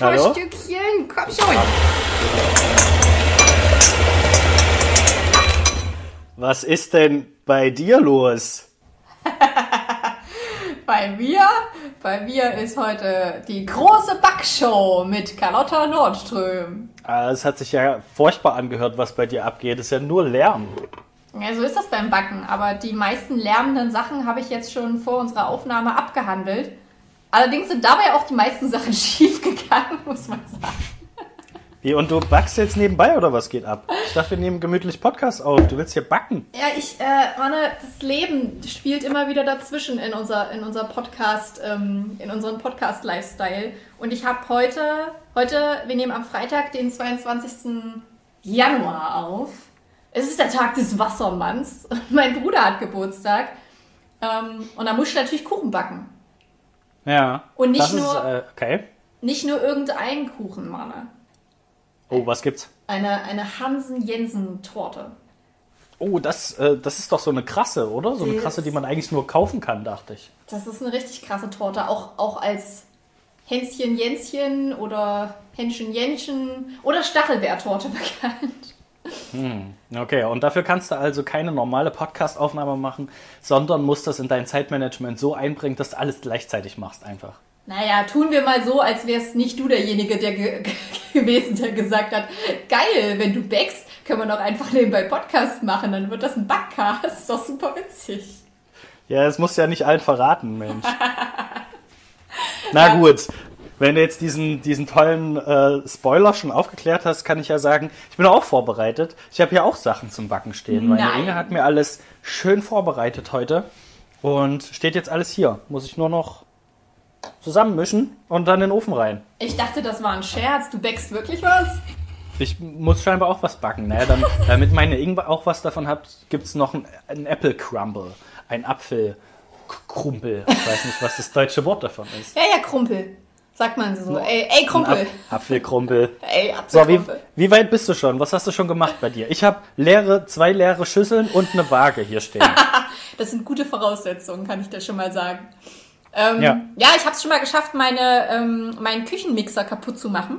Hallo? Stückchen, komm schon. Was ist denn bei dir los? Bei mir, bei mir ist heute die große Backshow mit Carlotta Nordström. Ah, Es hat sich ja furchtbar angehört, was bei dir abgeht. Es ist ja nur Lärm. Ja, so ist das beim Backen, aber die meisten lärmenden Sachen habe ich jetzt schon vor unserer Aufnahme abgehandelt. Allerdings sind dabei auch die meisten Sachen schief gegangen, muss man sagen. Wie, und du backst jetzt nebenbei oder was geht ab? Ich dachte, wir nehmen gemütlich Podcast auf. Du willst hier backen. Ja, ich, äh, Manne, das Leben spielt immer wieder dazwischen in unser, in unser Podcast, ähm, in unseren Podcast-Lifestyle. Und ich habe heute, heute, wir nehmen am Freitag, den 22. Januar auf. Es ist der Tag des Wassermanns. Mein Bruder hat Geburtstag. Ähm, und da muss ich natürlich Kuchen backen. Ja. Und nicht das nur- Ist, äh, okay. Nicht nur irgendeinen Kuchen, Manne. Oh, was gibt's? Eine, eine Hansen-Jensen-Torte. Oh, das, äh, das ist doch so eine krasse, oder? So eine Die krasse, die man eigentlich nur kaufen kann, dachte ich. Das ist eine richtig krasse Torte, auch, auch als Hänschen Jänschen oder Hähnchen Jänchen oder Stachelbeertorte bekannt. Okay, und dafür kannst du also keine normale Podcast-Aufnahme machen, sondern musst das in dein Zeitmanagement so einbringen, dass du alles gleichzeitig machst einfach. Naja, tun wir mal so, als wärst nicht du derjenige der ge gewesen, der gesagt hat, geil, wenn du backst, können wir doch einfach nebenbei Podcast machen, dann wird das ein Backcast. Das ist doch super witzig. Ja, das musst du ja nicht allen verraten, Mensch. Na gut, wenn du jetzt diesen, diesen tollen äh, Spoiler schon aufgeklärt hast, kann ich ja sagen, ich bin auch vorbereitet. Ich habe ja auch Sachen zum Backen stehen. Meine Nein. Inge hat mir alles schön vorbereitet heute und steht jetzt alles hier. Muss ich nur noch zusammenmischen und dann in den Ofen rein. Ich dachte, das war ein Scherz. Du backst wirklich was? Ich muss scheinbar auch was backen. Ne? Dann, damit meine Inge auch was davon hat, gibt's noch ein, ein Apple Crumble. Ein Apfelkrumpel. Ich weiß nicht, was das deutsche Wort davon ist. Ja, ja, Krumpel. Sagt man so. Ey, ey Krumpel. Ein Ap Apfelkrumpel. Ey, So, wie, Apfelkrumpel. wie weit bist du schon? Was hast du schon gemacht bei dir? Ich habe leere, zwei leere Schüsseln und eine Waage hier stehen. Das sind gute Voraussetzungen, kann ich dir schon mal sagen. Ähm, Ja. ja. ich habe es schon mal geschafft, meine, ähm, meinen Küchenmixer kaputt zu machen.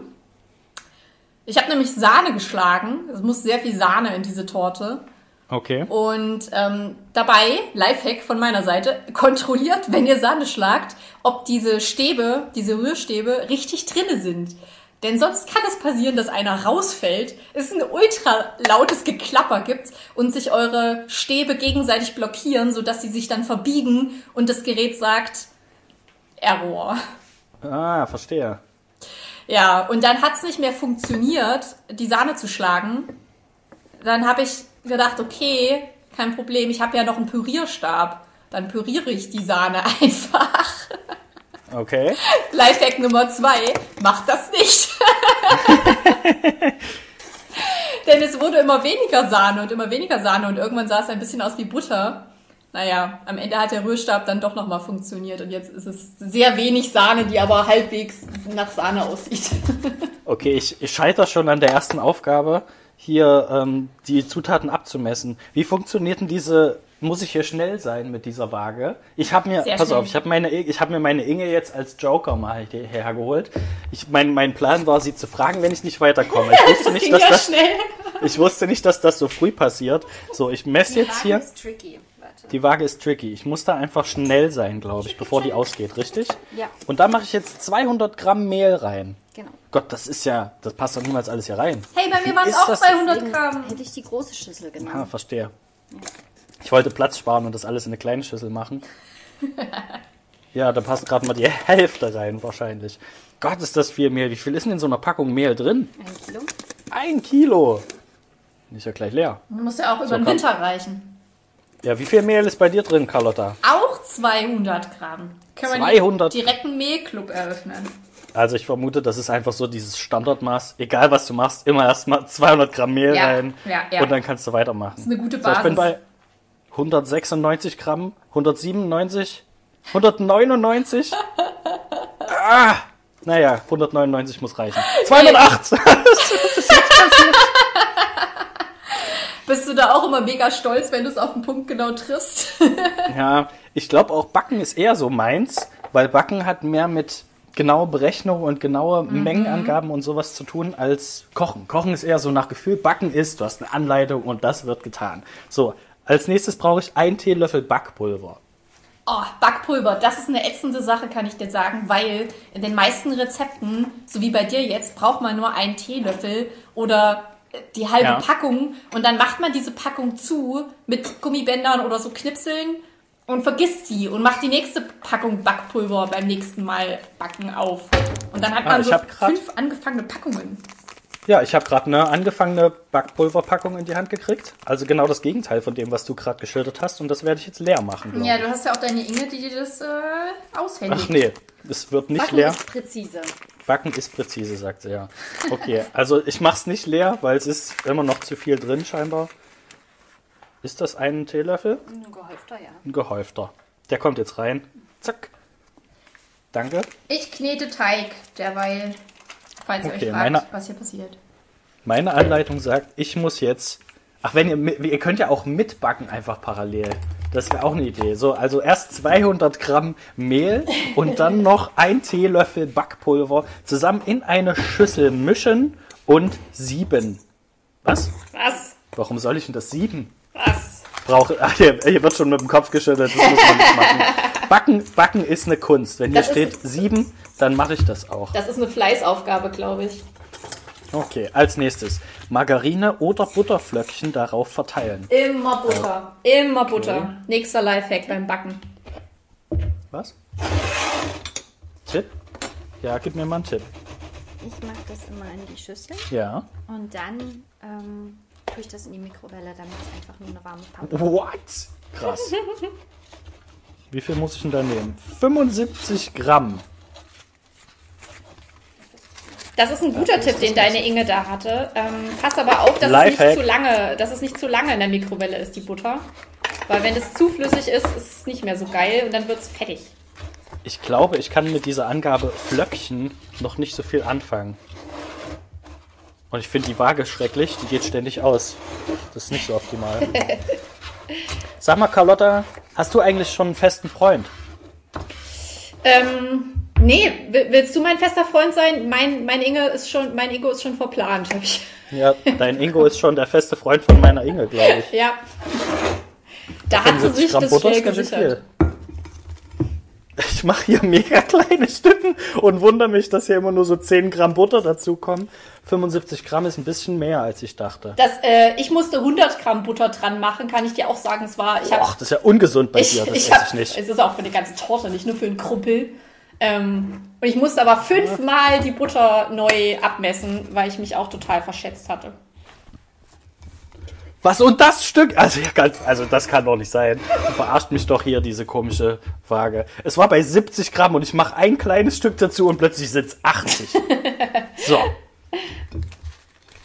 Ich habe nämlich Sahne geschlagen. Es muss sehr viel Sahne in diese Torte. Okay. Und ähm, dabei, Lifehack von meiner Seite, kontrolliert, wenn ihr Sahne schlagt, ob diese Stäbe, diese Rührstäbe richtig drinne sind. Denn sonst kann es passieren, dass einer rausfällt, es ein ultra lautes Geklapper gibt und sich eure Stäbe gegenseitig blockieren, sodass sie sich dann verbiegen und das Gerät sagt Error. Ah, verstehe. Ja, und dann hat's nicht mehr funktioniert, die Sahne zu schlagen. Dann habe ich gedacht, okay, kein Problem, ich habe ja noch einen Pürierstab. Dann püriere ich die Sahne einfach. Okay. Lifehack Nummer zwei, macht das nicht. Denn es wurde immer weniger Sahne und immer weniger Sahne und irgendwann sah es ein bisschen aus wie Butter. Naja, am Ende hat der Rührstab dann doch nochmal funktioniert und jetzt ist es sehr wenig Sahne, die aber halbwegs nach Sahne aussieht. Okay, ich, ich scheitere schon an der ersten Aufgabe, hier ähm, die Zutaten abzumessen. Wie funktioniert denn diese, muss ich hier schnell sein mit dieser Waage? Ich habe mir, Sehr pass schnell. auf, ich habe meine, ich habe mir meine Inge jetzt als Joker mal hierher geholt. Ich, mein, mein Plan war, sie zu fragen, wenn ich nicht weiterkomme. Ich wusste Das nicht, dass ja das, schnell. ich wusste nicht, dass das so früh passiert. So, ich messe jetzt hier. ist tricky. Die Waage ist tricky. Ich muss da einfach schnell sein, glaube ich, bevor die ausgeht, richtig? Ja. Und da mache ich jetzt 200 Gramm Mehl rein. Genau. Gott, das ist ja, das passt doch niemals alles hier rein. Hey, bei mir waren es auch das? 200 Deswegen Gramm. hätte ich die große Schüssel Ah, genommen. verstehe. Ich wollte Platz sparen und das alles in eine kleine Schüssel machen. Ja, da passt gerade mal die Hälfte rein, wahrscheinlich. Gott, ist das viel Mehl. Wie viel ist denn in so einer Packung Mehl drin? Ein Kilo. Ein Kilo. Ist ja gleich leer. Muss ja auch über den komm. Winter reichen. Ja, wie viel Mehl ist bei dir drin, Carlotta? Auch 200 Gramm. Können wir 200? direkt einen Mehlclub eröffnen. Also ich vermute, das ist einfach so dieses Standardmaß. Egal was du machst, immer erstmal 200 Gramm Mehl Ja, rein ja, ja. und dann kannst du weitermachen. Das ist eine gute So, ich bin Basis. bei 196 Gramm, 197, 199. ah, naja, 199 muss reichen. 208! Bist du da auch immer mega stolz, wenn du es auf den Punkt genau triffst? ja, ich glaube auch Backen ist eher so meins, weil Backen hat mehr mit genaue Berechnungen und genaue Mhm. Mengenangaben und sowas zu tun als Kochen. Kochen ist eher so nach Gefühl, Backen ist, du hast eine Anleitung und das wird getan. So, als nächstes brauche ich einen Teelöffel Backpulver. Oh, Backpulver, das ist eine ätzende Sache, kann ich dir sagen, weil in den meisten Rezepten, so wie bei dir jetzt, braucht man nur einen Teelöffel oder die halbe Ja. Packung und dann macht man diese Packung zu mit Gummibändern oder so Knipseln und vergisst die und macht die nächste Packung Backpulver beim nächsten Mal backen auf. Und dann hat Ah, man ich so fünf angefangene Packungen. Ja, ich habe gerade eine angefangene Backpulverpackung in die Hand gekriegt. Also genau das Gegenteil von dem, was du gerade geschildert hast. Und das werde ich jetzt leer machen. Ja, ich. du hast ja auch deine Inge, die dir das äh, aushändigt. Ach nee, es wird nicht Backen leer. ist präzise. Backen ist präzise, sagt sie ja. Okay, also ich mach's nicht leer, weil es ist immer noch zu viel drin scheinbar. Ist das ein Teelöffel? Ein gehäufter, ja. Ein gehäufter. Der kommt jetzt rein. Zack. Danke. Ich knete Teig derweil, falls ihr Okay, euch fragt, meine- was hier passiert. Meine Anleitung sagt, ich muss jetzt. Ach, wenn ihr, ihr könnt ja auch mitbacken einfach parallel. Das wäre auch eine Idee. So, also erst 200 Gramm Mehl und dann noch ein Teelöffel Backpulver zusammen in eine Schüssel mischen und sieben. Was? Was? Warum soll ich denn das sieben? Was? Brauche. Ach, hier, hier wird schon mit dem Kopf geschüttelt. Das muss man nicht machen. Backen, Backen ist eine Kunst. Wenn hier Das steht sieben, dann mache ich das auch. Das ist eine Fleißaufgabe, glaube ich. Okay, als nächstes Margarine oder Butterflöckchen darauf verteilen. Immer Butter. Immer Butter. Nächster Lifehack beim Backen. Was? Tipp? Ja, gib mir mal einen Tipp. Ich mache das immer in die Schüssel Ja. und dann ähm, tue ich das in die Mikrowelle, damit es einfach nur eine warme Pappe What? Krass. Wie viel muss ich denn da nehmen? 75 Gramm. Das ist ein guter Tipp, den deine Inge da hatte. Ähm, pass aber auf, dass es nicht zu lange, dass es nicht zu lange in der Mikrowelle ist, die Butter. Weil wenn es zu flüssig ist, ist es nicht mehr so geil und dann wird es fettig. Ich glaube, ich kann mit dieser Angabe Flöckchen noch nicht so viel anfangen. Und ich finde die Waage schrecklich, die geht ständig aus. Das ist nicht so optimal. Sag mal, Carlotta, hast du eigentlich schon einen festen Freund? Ähm, nee, will- willst du mein fester Freund sein? Mein, mein Inge ist schon, mein Ego ist schon verplant. hab ich. Ja, dein Ingo ist schon der feste Freund von meiner Inge, glaube ich. Ja. Da hat sie 75 sich Gramm das Butter schnell gesichert. Ich mache hier mega kleine Stücken und wundere mich, dass hier immer nur so 10 Gramm Butter dazukommen. 75 Gramm ist ein bisschen mehr, als ich dachte. Das, äh, ich musste 100 Gramm Butter dran machen, kann ich dir auch sagen. Es war, ich habe Ach, das ist ja ungesund bei ich, dir, das ich esse hab, ich nicht. Es ist auch für eine ganze Torte, nicht nur für einen Kruppel. Ähm, und ich musste aber fünfmal die Butter neu abmessen, weil ich mich auch total verschätzt hatte. Was und das Stück? Also, ja, ganz, also das kann doch nicht sein. Du verarscht mich doch hier, diese komische Waage. Es war bei 70 Gramm und ich mache ein kleines Stück dazu und plötzlich sind es 80. So,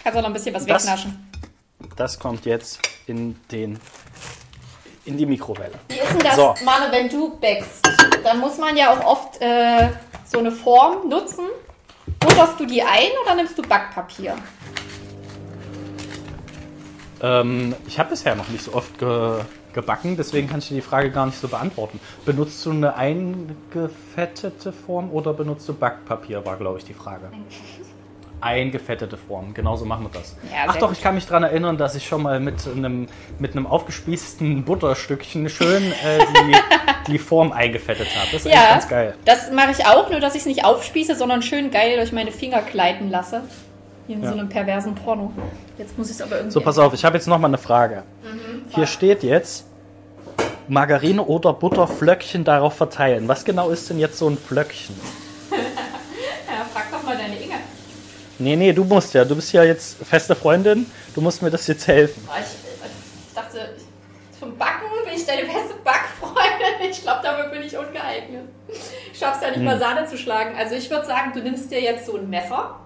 Kannst auch noch ein bisschen was Das- wegnaschen. das kommt jetzt in den in die Mikrowelle. Wie ist denn das, So. Mane, wenn du backst? Dann muss man ja auch oft äh, so eine Form nutzen. Butterst du die ein oder nimmst du Backpapier? Ähm, ich habe bisher noch nicht so oft ge gebacken, deswegen kann ich dir die Frage gar nicht so beantworten. Benutzt du eine eingefettete Form oder benutzt du Backpapier, war glaube ich die Frage. Eingefettete Form, genauso machen wir das. Ja, Ach doch, ich kann mich daran erinnern, dass ich schon mal mit einem, mit einem aufgespießten Butterstückchen schön äh, die, die Form eingefettet habe. Das ist Ja, ganz geil. das mache ich auch, nur dass ich es nicht aufspieße, sondern schön geil durch meine Finger gleiten lasse. Wie in Ja. so einem perversen Porno. Jetzt muss ich es aber irgendwie. So, pass auf, ich habe jetzt noch mal eine Frage. Hier steht jetzt Margarine oder Butterflöckchen darauf verteilen. Was genau ist denn jetzt so ein Flöckchen? Ja, frag doch mal deine Inge. Nee, nee, du musst ja. Du bist ja jetzt feste Freundin. Du musst mir das jetzt helfen. Ich, ich dachte, zum Backen bin ich deine beste Backfreundin. Ich glaube, dafür bin ich ungeeignet. Ich schaff's ja nicht Hm. mal Sahne zu schlagen. Also ich würde sagen, du nimmst dir jetzt so ein Messer.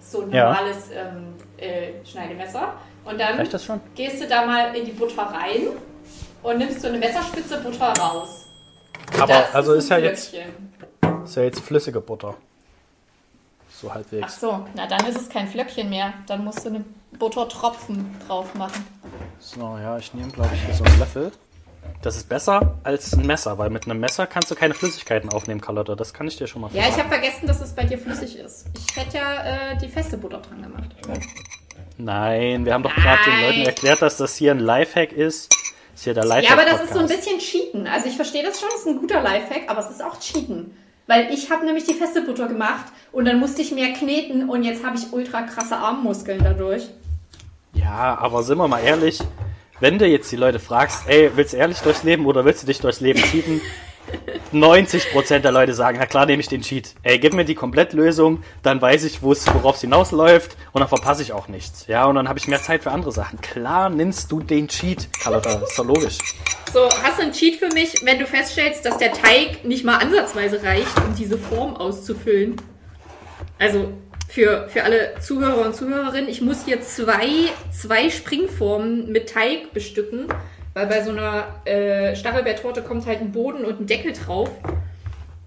So ein Ja. normales ähm, äh, Schneidemesser. Und dann Reicht das schon? gehst du da mal in die Butter rein und nimmst so eine Messerspitze Butter raus. Aber Das also ein ist ja jetzt Flöckchen. ist ja jetzt flüssige Butter. So Ach halbwegs. so, na dann ist es kein Flöckchen mehr. Dann musst du eine Buttertropfen drauf machen. So, ja, ich nehme glaube ich hier so einen Löffel. Das ist besser als ein Messer, weil mit einem Messer kannst du keine Flüssigkeiten aufnehmen, Carlotta. Das kann ich dir schon mal Ja, ich verraten. habe vergessen, dass es bei dir flüssig ist. Ich hätte ja äh, die feste Butter dran gemacht. Nein, wir haben doch gerade den. Leuten erklärt, dass das hier ein Lifehack ist. Das ist hier der Lifehack. Ja, aber das ist so ein bisschen Cheaten. Also ich verstehe das schon, es ist ein guter Lifehack, aber es ist auch Cheaten. Weil ich habe nämlich die feste Butter gemacht und dann musste ich mehr kneten und jetzt habe ich ultra krasse Armmuskeln dadurch. Ja, aber sind wir mal ehrlich, wenn du jetzt die Leute fragst, ey, willst du ehrlich durchs Leben oder willst du dich durchs Leben cheaten? 90% der Leute sagen, na klar nehme ich den Cheat. Ey, gib mir die Komplettlösung, dann weiß ich, worauf es hinausläuft und dann verpasse ich auch nichts. Ja, und dann habe ich mehr Zeit für andere Sachen. Klar nimmst du den Cheat, Carlotta, ist doch logisch. So, hast du einen Cheat für mich, wenn du feststellst, dass der Teig nicht mal ansatzweise reicht, um diese Form auszufüllen? Also für, für alle Zuhörer und Zuhörerinnen, ich muss hier zwei, zwei Springformen mit Teig bestücken, weil bei so einer äh, Stachelbeertorte kommt halt ein Boden und ein Deckel drauf.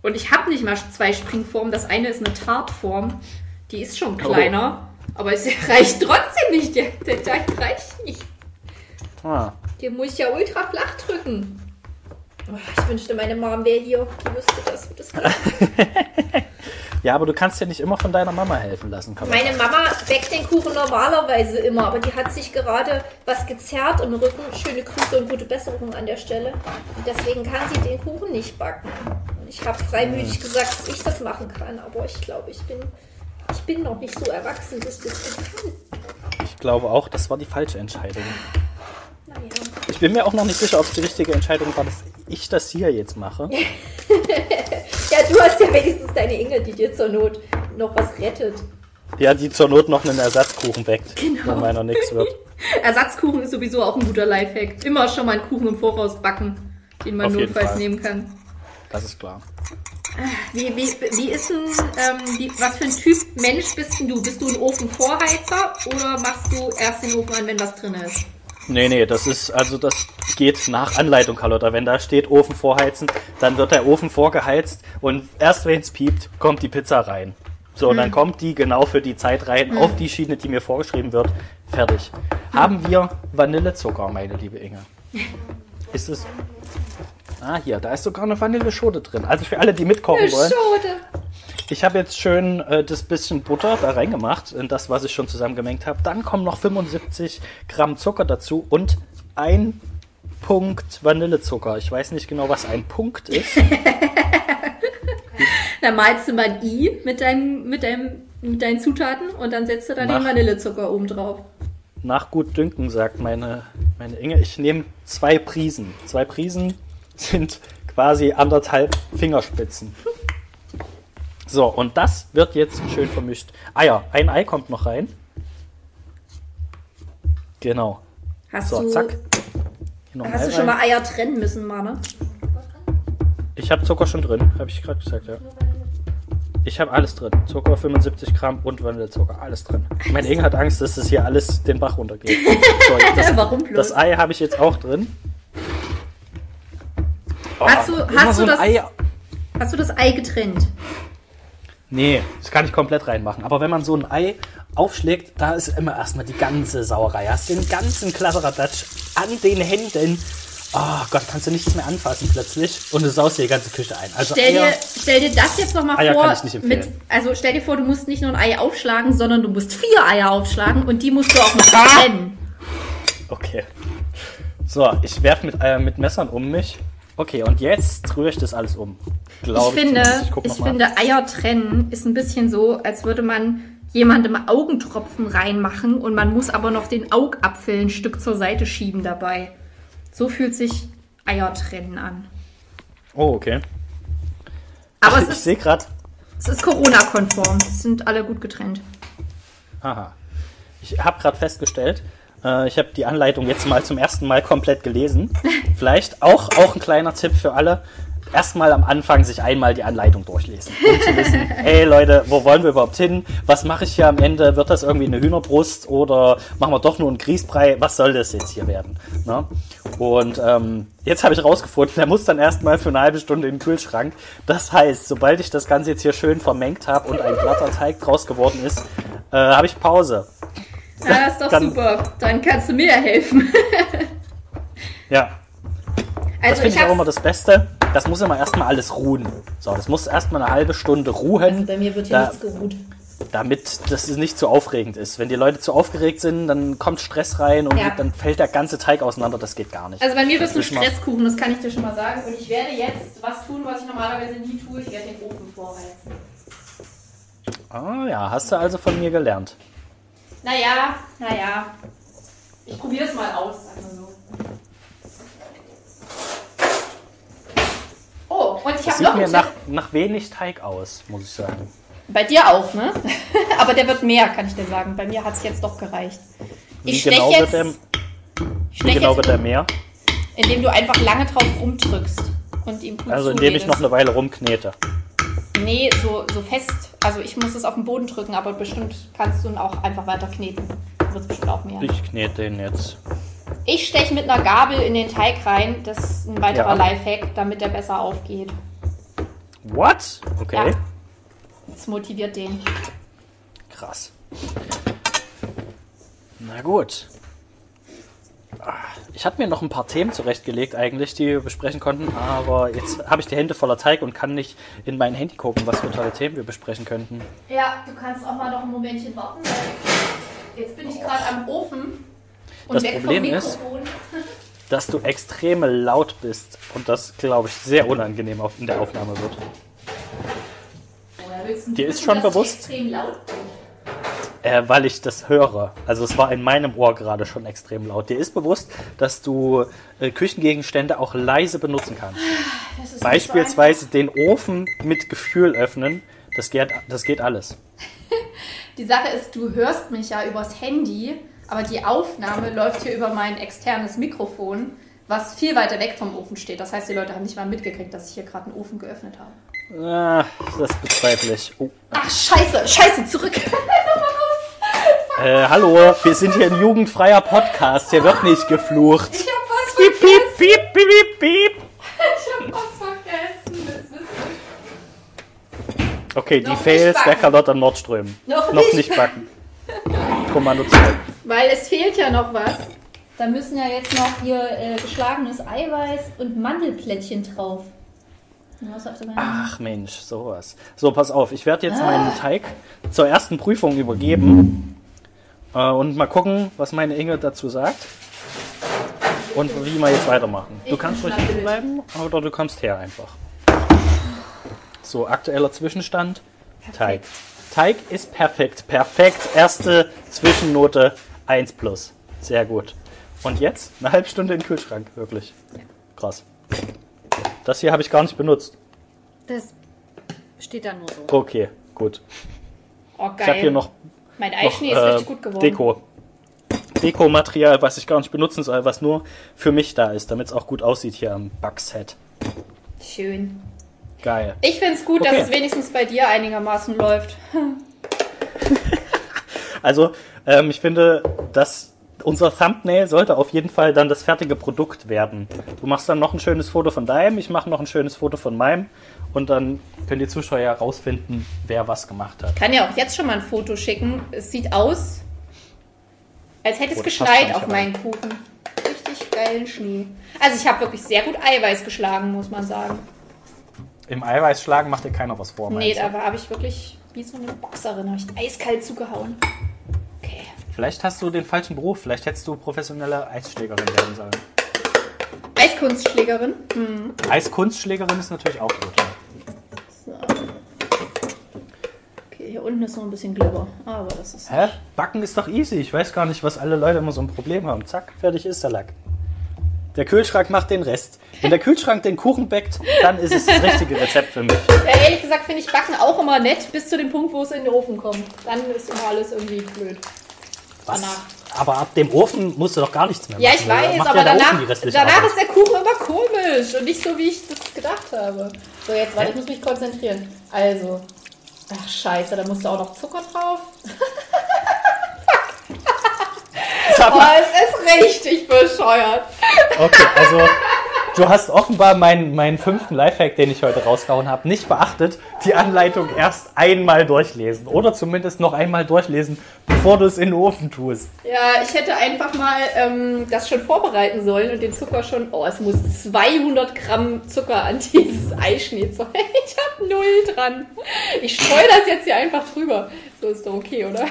Und ich habe nicht mal zwei Springformen. Das eine ist eine Tartform, die ist schon kleiner, aber es reicht trotzdem nicht. Der, der Teig reicht nicht. Ah, Den muss ich ja ultra flach drücken. Oh, ich wünschte, meine Mom wäre hier. Die wüsste das, wie das geht. ja, aber du kannst dir nicht immer von deiner Mama helfen lassen, Carlotta. Meine Mama backt den Kuchen normalerweise immer, aber die hat sich gerade was gezerrt im Rücken. Schöne Grüße und gute Besserung an der Stelle. Und deswegen kann sie den Kuchen nicht backen. Und ich habe freimütig gesagt, dass ich das machen kann, aber ich glaube, ich bin, ich bin noch nicht so erwachsen, dass ich das kann. Ich glaube auch, das war die falsche Entscheidung. Ich bin mir auch noch nicht sicher, ob es die richtige Entscheidung war, dass ich das hier jetzt mache. Ja, du hast ja wenigstens deine Inge, die dir zur Not noch was rettet. Ja, die zur Not noch einen Ersatzkuchen backt, Genau. wenn meiner nichts wird. Ersatzkuchen ist sowieso auch ein guter Lifehack. Immer schon mal einen Kuchen im Voraus backen, den man Auf notfalls Fall. nehmen kann. Das ist klar. Wie, wie, wie ist denn, ähm, wie, was für ein Typ Mensch bist denn du? Bist du ein Ofenvorheizer oder machst du erst den Ofen an, wenn was drin ist? Nee, nee, das ist, also das geht nach Anleitung, Carlotta. Wenn da steht Ofen vorheizen, dann wird der Ofen vorgeheizt und erst wenn es piept, kommt die Pizza rein. So, und dann kommt die genau für die Zeit rein, auf die Schiene, die mir vorgeschrieben wird. Fertig. Haben wir Vanillezucker, meine liebe Inge? Ist es. Ah, hier, da ist sogar eine Vanilleschote drin. Also für alle, die mitkochen wollen. Schade. Ich habe jetzt schön äh, das bisschen Butter da reingemacht, in das, was ich schon zusammengemengt habe. Dann kommen noch 75 Gramm Zucker dazu und ein Punkt Vanillezucker. Ich weiß nicht genau, was ein Punkt ist. Dann malst du mal ein I mit, deinem, mit, deinem, mit deinen Zutaten und dann setzt du da den. Vanillezucker oben drauf. Nach gut dünken, sagt meine, meine Inge. Ich nehme zwei Prisen. Zwei Prisen sind quasi anderthalb Fingerspitzen. So, und das wird jetzt schön vermischt. Eier. Ein Ei kommt noch rein. Genau. Hast So, du, zack. Hast du schon rein. mal Eier trennen müssen, Mane? Ich habe Zucker schon drin, habe ich gerade gesagt, ja. Ich habe alles drin. Zucker 75 Gramm und Vanillezucker, alles drin. Meine Inge hat Angst, dass das hier alles den Bach runtergeht. So, das, Warum bloß? das Ei habe ich jetzt auch drin. Oh, Hast du- hast du ein das- Ei. Hast du das Ei getrennt? Nee, das kann ich komplett reinmachen. Aber wenn man so ein Ei aufschlägt, da ist immer erstmal die ganze Sauerei. Hast den ganzen Kladderadatsch an den Händen. Oh Gott, kannst du nichts mehr anfassen plötzlich und du saust dir die ganze Küche ein. Also Stell dir, Eier, stell dir das jetzt nochmal vor. mit, also stell dir vor, du musst nicht nur ein Ei aufschlagen, sondern du musst vier Eier aufschlagen und die musst du auch noch Ah! trennen. Okay. So, ich werfe mit, äh, mit Messern um mich. Okay, und jetzt rühre ich das alles um. Glaub Ich finde, ich, mal. finde, Eier trennen ist ein bisschen so, als würde man jemandem Augentropfen reinmachen und man muss aber noch den Augapfel ein Stück zur Seite schieben dabei. So fühlt sich Eier trennen an. Oh, okay. Aber ich es ist, sehe gerade. es ist Corona-konform. Es sind alle gut getrennt. Aha. Ich habe gerade festgestellt, äh, ich habe die Anleitung jetzt mal zum ersten Mal komplett gelesen. Vielleicht auch, auch ein kleiner Tipp für alle. Erstmal am Anfang sich einmal die Anleitung durchlesen, um zu wissen, ey Leute, wo wollen wir überhaupt hin? Was mache ich hier am Ende? Wird das irgendwie eine Hühnerbrust oder machen wir doch nur einen Grießbrei? Was soll das jetzt hier werden? Ne? Und ähm, jetzt habe ich rausgefunden, der muss dann erstmal für eine halbe Stunde in den Kühlschrank. Das heißt, sobald ich das Ganze jetzt hier schön vermengt habe und ein glatter Teig draus geworden ist, äh, habe ich Pause. Ja, ist doch Dann- super. Dann kannst du mir ja helfen. Ja. das Also finde ich ich auch immer das Beste. Das muss immer erstmal alles ruhen. So, das muss erstmal eine halbe Stunde ruhen, Bei mir wird hier da, nichts geruht. damit das nicht zu aufregend ist. Wenn die Leute zu aufgeregt sind, dann kommt Stress rein und Ja. dann fällt der ganze Teig auseinander. Das geht gar nicht. Also bei mir wird es ein Das ist mal- Stresskuchen, das kann ich dir schon mal sagen. Und ich werde jetzt was tun, was ich normalerweise nie tue. Ich werde den Ofen vorheizen. Ah ja, hast du also von mir gelernt. Naja, naja. Ich probiere es mal aus, sagen wir so. Oh, und ich habe noch sieht mir nach, nach wenig Teig aus, muss ich sagen. Bei dir auch, ne? Aber der wird mehr, kann ich dir sagen. Bei mir hat es jetzt doch gereicht. Wie Ich genau, steche wird der, jetzt, wie genau jetzt wird der mehr? indem du einfach lange drauf rumdrückst und ihm gut Also indem ich noch eine Weile rumknete. Nee, so, so fest. Also ich muss es auf den Boden drücken, aber bestimmt kannst du ihn auch einfach weiter kneten. Wird es bestimmt auch mehr. Ich knete den jetzt. Ich steche mit einer Gabel in den Teig rein. Das ist ein weiterer Ja. Lifehack, damit der besser aufgeht. What? Okay. Ja. Das motiviert den. Krass. Na gut. Ich hatte mir noch ein paar Themen zurechtgelegt eigentlich, die wir besprechen konnten, aber jetzt habe ich die Hände voller Teig und kann nicht in mein Handy gucken, was für tolle Themen wir besprechen könnten. Ja, du kannst auch mal noch ein Momentchen warten, weil jetzt bin ich gerade am Ofen und Das weg Problem vom ist-. Dass du extrem laut bist und das, glaube ich, sehr unangenehm in der Aufnahme wird. Du Dir ist schon bewusst? Äh, weil ich das höre. Also es war in meinem Ohr gerade schon extrem laut. Dir ist bewusst, dass du äh, Küchengegenstände auch leise benutzen kannst. Ist nicht so Beispielsweise den Ofen mit Gefühl öffnen. Das geht, das geht alles. Die Sache ist, du hörst mich ja übers Handy, aber die Aufnahme läuft hier über mein externes Mikrofon, was viel weiter weg vom Ofen steht. Das heißt, die Leute haben nicht mal mitgekriegt, dass ich hier gerade einen Ofen geöffnet habe. Ah, das bezweifle ich. Oh. Ach, scheiße, scheiße, zurück. Äh, hallo, wir sind hier ein jugendfreier Podcast. Hier wird nicht geflucht. Ich hab was Piep, vergessen. piep, piep, piep, piep. Ich hab was vergessen. Okay, die Noch nicht Fails der backen. Carlotta Nordström. Noch nicht backen. Kommando zurück. Weil es fehlt ja noch was. Da müssen ja jetzt noch hier äh, geschlagenes Eiweiß und Mandelplättchen drauf. Was auf der Meinung? Ach Mensch, sowas. So, pass auf, ich werde jetzt meinen Teig zur ersten Prüfung übergeben. Äh, und mal gucken, was meine Inge dazu sagt. Und wie wir jetzt weitermachen. Du kannst ruhig schnell. bleiben oder du kommst her einfach. So, aktueller Zwischenstand. Teig. Teig ist perfekt. Perfekt. Erste Zwischennote 1 plus. Sehr gut. Und jetzt eine halbe Stunde in den Kühlschrank. Wirklich. Krass. Das hier habe ich gar nicht benutzt. Das steht da nur so. Okay, gut. Oh, Ich habe hier noch, mein noch Eischnee ist äh, richtig gut geworden. Deko. Dekomaterial, was ich gar nicht benutzen soll, was nur für mich da ist, damit es auch gut aussieht hier am Backset. Schön. Geil. Ich finde es gut, Okay. dass es wenigstens bei dir einigermaßen läuft. Also, ähm, ich finde, dass unser Thumbnail sollte auf jeden Fall dann das fertige Produkt werden. Du machst dann noch ein schönes Foto von deinem, ich mache noch ein schönes Foto von meinem und dann können die Zuschauer herausfinden, wer was gemacht hat. Kann ja auch jetzt schon mal ein Foto schicken. Es sieht aus, als hätte es Oh, geschneit auf meinen Kuchen. Richtig geilen Schnee. Also ich habe wirklich sehr gut Eiweiß geschlagen, muss man sagen. Im Eiweiß schlagen macht dir keiner was vor. Nee, da habe ich wirklich wie so eine Boxerin, habe ich eiskalt zugehauen. Okay. Vielleicht hast du den falschen Beruf, vielleicht hättest du professionelle Eisschlägerin werden sollen. Eiskunstschlägerin. Eiskunstschlägerin ist natürlich auch gut. So. Okay, hier unten ist noch ein bisschen Glibber, aber das ist. Hä? Backen ist doch easy. Ich weiß gar nicht, was alle Leute immer so ein Problem haben. Zack, fertig ist der Lack. Der Kühlschrank macht den Rest. Wenn der Kühlschrank den Kuchen backt, dann ist es das richtige Rezept für mich. Ja, ehrlich gesagt finde ich Backen auch immer nett, bis zu dem Punkt, wo es in den Ofen kommt. Dann ist immer alles irgendwie blöd. Was? Danach. Aber ab dem Ofen musst du doch gar nichts mehr machen. Ja, ich weiß, macht aber ja danach, danach Arbeit. ist der Kuchen immer komisch und nicht so, wie ich das gedacht habe. So, jetzt warte, ich muss mich konzentrieren. Also, ach scheiße, da musst du auch noch Zucker drauf. Mal. es ist richtig bescheuert. Okay, also Du hast offenbar meinen, meinen fünften Lifehack, den ich heute rausgehauen habe, nicht beachtet. Die Anleitung erst einmal durchlesen. Oder zumindest noch einmal durchlesen, bevor du es in den Ofen tust. Ja, ich hätte einfach mal ähm, das schon vorbereiten sollen und den Zucker schon. Oh, es muss 200 Gramm Zucker an dieses Eischneezeug. Ich habe null dran. Ich streue das jetzt hier einfach drüber. So ist doch okay, oder?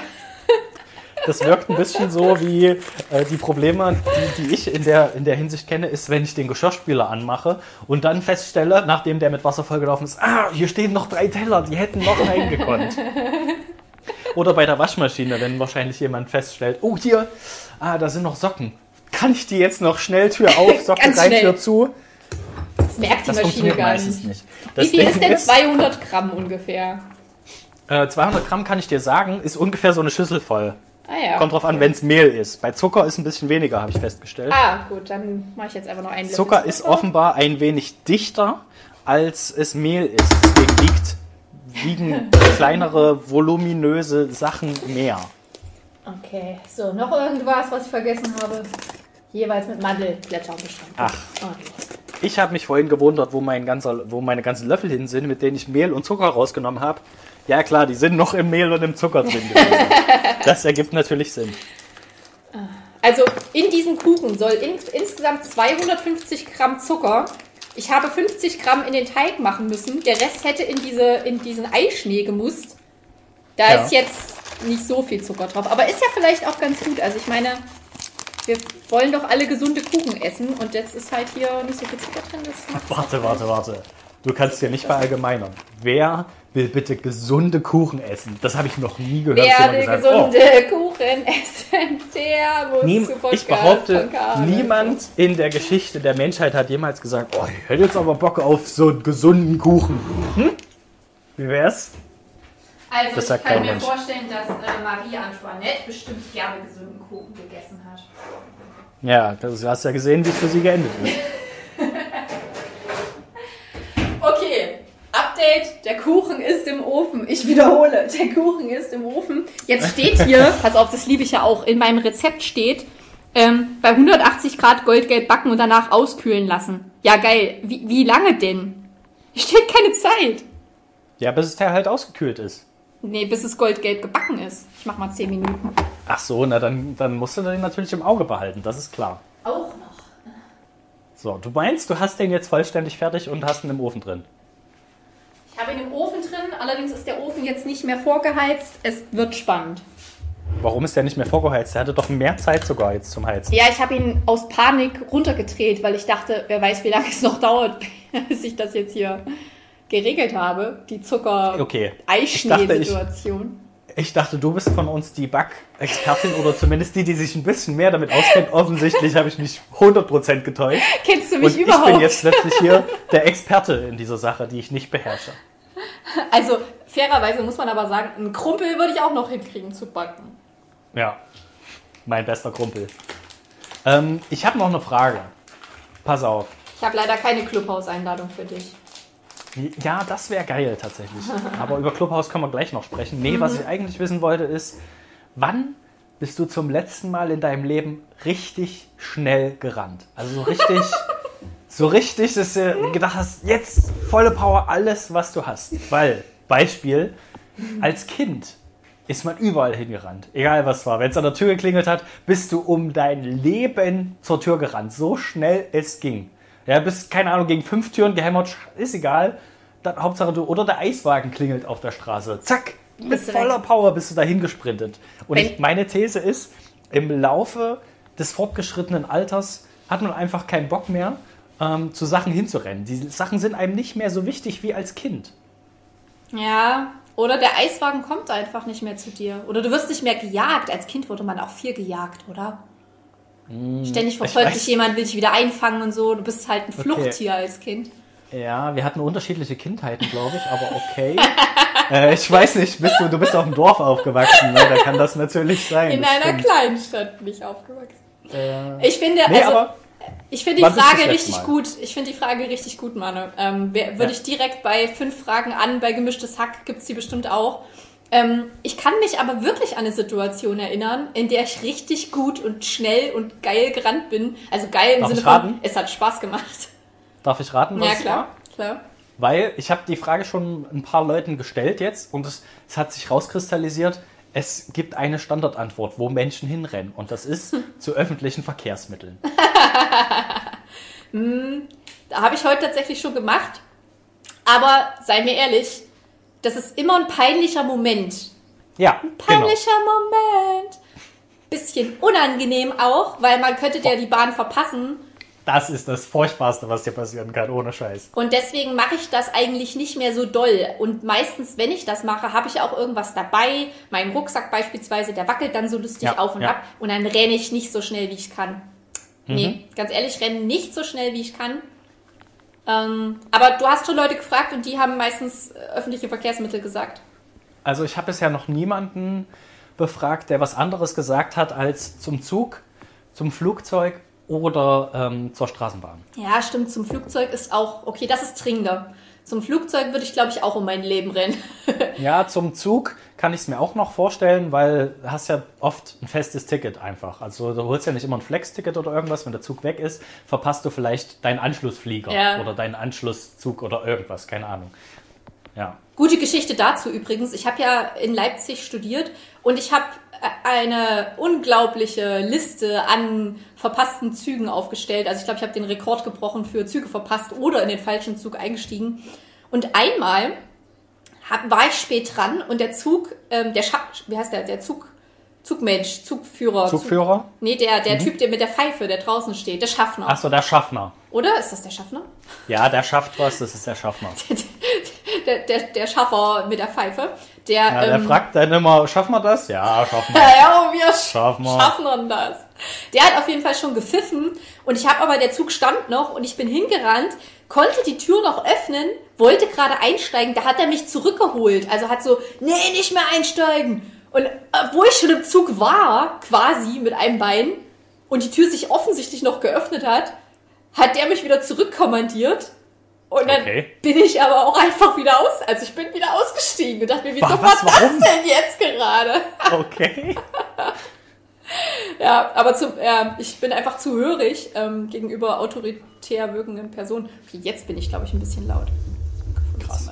Das wirkt ein bisschen so wie äh, die Probleme, die, die ich in der, in der Hinsicht kenne, ist, wenn ich den Geschirrspüler anmache und dann feststelle, nachdem der mit Wasser vollgelaufen ist, ah, hier stehen noch drei Teller, die hätten noch reingekonnt. Oder bei der Waschmaschine, wenn wahrscheinlich jemand feststellt, oh, hier, ah, da sind noch Socken. Kann ich die jetzt noch schnell Tür auf, Socken rein. Tür zu? Das merkt die Das Maschine gar nicht. nicht. Wie viel ist Ding denn 200 Gramm ungefähr? Äh, 200 Gramm kann ich dir sagen, ist ungefähr so eine Schüssel voll. Ah ja. Kommt drauf an, wenn es Mehl ist. Bei Zucker ist ein bisschen weniger, habe ich festgestellt. Ah, gut, dann mache ich jetzt einfach noch einen Löffel Zucker ist drauf. offenbar ein wenig dichter, als es Mehl ist. Deswegen liegt, wiegen kleinere, voluminöse Sachen mehr. Okay, so, noch irgendwas, was ich vergessen habe? Jeweils mit Mandelblättern bestanden. Ach. Okay. Ich habe mich vorhin gewundert, wo, mein ganzer, wo meine ganzen Löffel hin sind, mit denen ich Mehl und Zucker rausgenommen habe. Ja klar, die sind noch im Mehl und im Zucker drin gewesen. Das ergibt natürlich Sinn. Also in diesen Kuchen soll in, insgesamt 250 Gramm Zucker. Ich habe 50 Gramm in den Teig machen müssen. Der Rest hätte in, diese, in diesen Eischnee gemusst. Da Ja. ist jetzt nicht so viel Zucker drauf. Aber ist ja vielleicht auch ganz gut. Also ich meine, wir wollen doch alle gesunde Kuchen essen. Und jetzt ist halt hier nicht so viel Zucker drin. Warte, warte, warte. Du kannst ja nicht verallgemeinern. Wer will bitte gesunde Kuchen essen? Das habe ich noch nie gehört. Wer will gesagt, gesunde Kuchen essen, der muss Oh, Niem zu Podcast ich behaupte, niemand in der Geschichte der Menschheit hat jemals gesagt, oh, ich hätte jetzt aber Bock auf so einen gesunden Kuchen. Hm? Wie wär's? Also Das ich kann mir Mensch. vorstellen, dass äh, Marie Antoinette bestimmt gerne gesunden Kuchen gegessen hat. Ja, das- du hast ja gesehen, wie es für sie geendet ist. Okay, Update, der Kuchen ist im Ofen. Ich wiederhole, der Kuchen ist im Ofen. Jetzt steht hier, pass auf, das liebe ich ja auch, in meinem Rezept steht, ähm, bei 180 Grad Goldgelb backen und danach auskühlen lassen. Ja geil, wie, wie lange denn? Hier steht keine Zeit. Ja, bis es halt ausgekühlt ist. Nee, bis es goldgelb gebacken ist. Ich mach mal 10 Minuten. Ach so, na dann, dann musst du den natürlich im Auge behalten, das ist klar. Auch noch. So, du meinst, du hast den jetzt vollständig fertig und hast ihn im Ofen drin. Ich habe ihn im Ofen drin, allerdings ist der Ofen jetzt nicht mehr vorgeheizt. Es wird spannend. Warum ist der nicht mehr vorgeheizt? Der hatte doch mehr Zeit sogar jetzt zum Heizen. Ja, ich habe ihn aus Panik runtergedreht, weil ich dachte, wer weiß, wie lange es noch dauert, bis ich das jetzt hier geregelt habe. Die Okay. Ich dachte, Zucker-Eischnee-Situation. Ich dachte, du bist von uns die Back-Expertin oder zumindest die, die sich ein bisschen mehr damit auskennt. Offensichtlich habe ich mich 100% getäuscht. Kennst du Und mich ich überhaupt? bin jetzt plötzlich hier der Experte in dieser Sache, die ich nicht beherrsche. Also, fairerweise muss man aber sagen, einen Krumpel würde ich auch noch hinkriegen zu backen. Ja, mein bester Kumpel. Ähm, ich habe noch eine Frage. Pass auf. Ich habe leider keine Clubhaus-Einladung für dich. Ja, das wäre geil tatsächlich. Aber über Clubhouse können wir gleich noch sprechen. Nee, was ich eigentlich wissen wollte ist, wann bist du zum letzten Mal in deinem Leben richtig schnell gerannt? Also so richtig, so richtig, dass du gedacht hast, jetzt volle Power, alles, was du hast. Weil, Beispiel, als Kind ist man überall hingerannt. Egal was war. Wenn es an der Tür geklingelt hat, bist du um dein Leben zur Tür gerannt. So schnell es ging. Ja, bist, keine Ahnung, gegen fünf Türen gehämmert, ist egal. Dann, Hauptsache du, oder der Eiswagen klingelt auf der Straße. Zack, mit voller Power bist du dahin gesprintet. Und ich, meine These ist, im Laufe des fortgeschrittenen Alters hat man einfach keinen Bock mehr, ähm, zu Sachen hinzurennen. Die Sachen sind einem nicht mehr so wichtig wie als Kind. Ja, oder der Eiswagen kommt einfach nicht mehr zu dir. Oder du wirst nicht mehr gejagt. Als Kind wurde man auch viel gejagt, oder? Ständig verfolgt dich jemand, will dich wieder einfangen und so. Du bist halt ein Fluchttier als Kind. Ja, wir hatten unterschiedliche Kindheiten, glaube ich, aber okay. äh, ich weiß nicht, bist du, du bist auf dem Dorf aufgewachsen, ne? da kann das natürlich sein. In einer stimmt. kleinen Stadt bin ich aufgewachsen. Äh, Ich finde, nee, also, ich finde die Frage richtig Mal? gut. Ich finde die Frage richtig gut, Manu. Ähm, Würde Ja. ich direkt bei fünf Fragen an, bei gemischtes Hack gibt's die bestimmt auch. Ähm, ich kann mich aber wirklich an eine Situation erinnern, in der ich richtig gut und schnell und geil gerannt bin. Also geil im Darf Sinne ich von, raten? es hat Spaß gemacht. Darf ich raten, was Ja, es klar, war? klar. Weil ich habe die Frage schon ein paar Leuten gestellt jetzt und es, es hat sich rauskristallisiert, es gibt eine Standardantwort, wo Menschen hinrennen und das ist zu öffentlichen Verkehrsmitteln. Da habe ich heute tatsächlich schon gemacht. Aber sei mir ehrlich, das ist immer ein peinlicher Moment. Ja, genau. Peinlicher Moment. Bisschen unangenehm auch, weil man könnte ja die Bahn verpassen. Das ist das Furchtbarste, was dir passieren kann, ohne Scheiß. Und deswegen mache ich das eigentlich nicht mehr so doll. Und meistens, wenn ich das mache, habe ich auch irgendwas dabei. Mein Rucksack beispielsweise, der wackelt dann so lustig Ja, auf und ja. ab. Und dann renne ich nicht so schnell, wie ich kann. Mhm. Nee, ganz ehrlich, renne nicht so schnell, wie ich kann. Ähm, aber du hast schon Leute gefragt und die haben meistens äh, öffentliche Verkehrsmittel gesagt. Also ich habe bisher noch niemanden befragt, der was anderes gesagt hat als zum Zug, zum Flugzeug oder ähm, zur Straßenbahn. Ja, stimmt. Zum Flugzeug ist auch, okay, das ist dringender. Zum Flugzeug würde ich, glaube ich, auch um mein Leben rennen. Ja, zum Zug kann ich es mir auch noch vorstellen, weil du hast ja oft ein festes Ticket einfach. Also du holst ja nicht immer ein Flex-Ticket oder irgendwas. Wenn der Zug weg ist, verpasst du vielleicht deinen Anschlussflieger Ja. oder deinen Anschlusszug oder irgendwas, keine Ahnung. Ja. Gute Geschichte dazu übrigens. Ich habe ja in Leipzig studiert und ich habe eine unglaubliche Liste an verpassten Zügen aufgestellt. Also ich glaube, ich habe den Rekord gebrochen für Züge verpasst oder in den falschen Zug eingestiegen. Und einmal hab, war ich spät dran und der Zug, ähm, der Scha wie heißt der, der Zug, Zugmensch, Zugführer. Zugführer? Zug, nee, der, der Typ, der mit der Pfeife, der draußen steht, der Schaffner. Achso, der Schaffner. Oder? Ist das der Schaffner? Ja, der schafft was, das ist der Schaffner. Der, der, der Schaffer mit der Pfeife. Der, Ja, der ähm, fragt dann immer, schaffen wir das? Ja, schaffen wir. Ja, wir Schaffen wir. schaffen wir das. Der hat auf jeden Fall schon gepfiffen und ich habe aber, der Zug stand noch und ich bin hingerannt, konnte die Tür noch öffnen, wollte gerade einsteigen, da hat er mich zurückgeholt. Also hat so, nee, nicht mehr einsteigen. Und wo ich schon im Zug war, quasi mit einem Bein, und die Tür sich offensichtlich noch geöffnet hat, hat der mich wieder zurückkommandiert. Und dann Okay. bin ich aber auch einfach wieder aus, also ich bin wieder ausgestiegen und dachte mir, wie Wa- dumm was, war das denn jetzt gerade? Okay. Ja, aber zum, ja, ich bin einfach zu hörig ähm, gegenüber autoritär wirkenden Personen. Okay, jetzt bin ich, glaube ich, ein bisschen laut. Krass.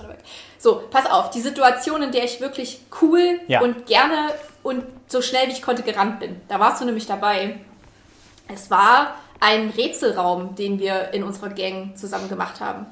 So, pass auf, die Situation, in der ich wirklich cool Ja. und gerne und so schnell wie ich konnte gerannt bin. Da warst du nämlich dabei. Es war ein Rätselraum, den wir in unserer Gang zusammen gemacht haben.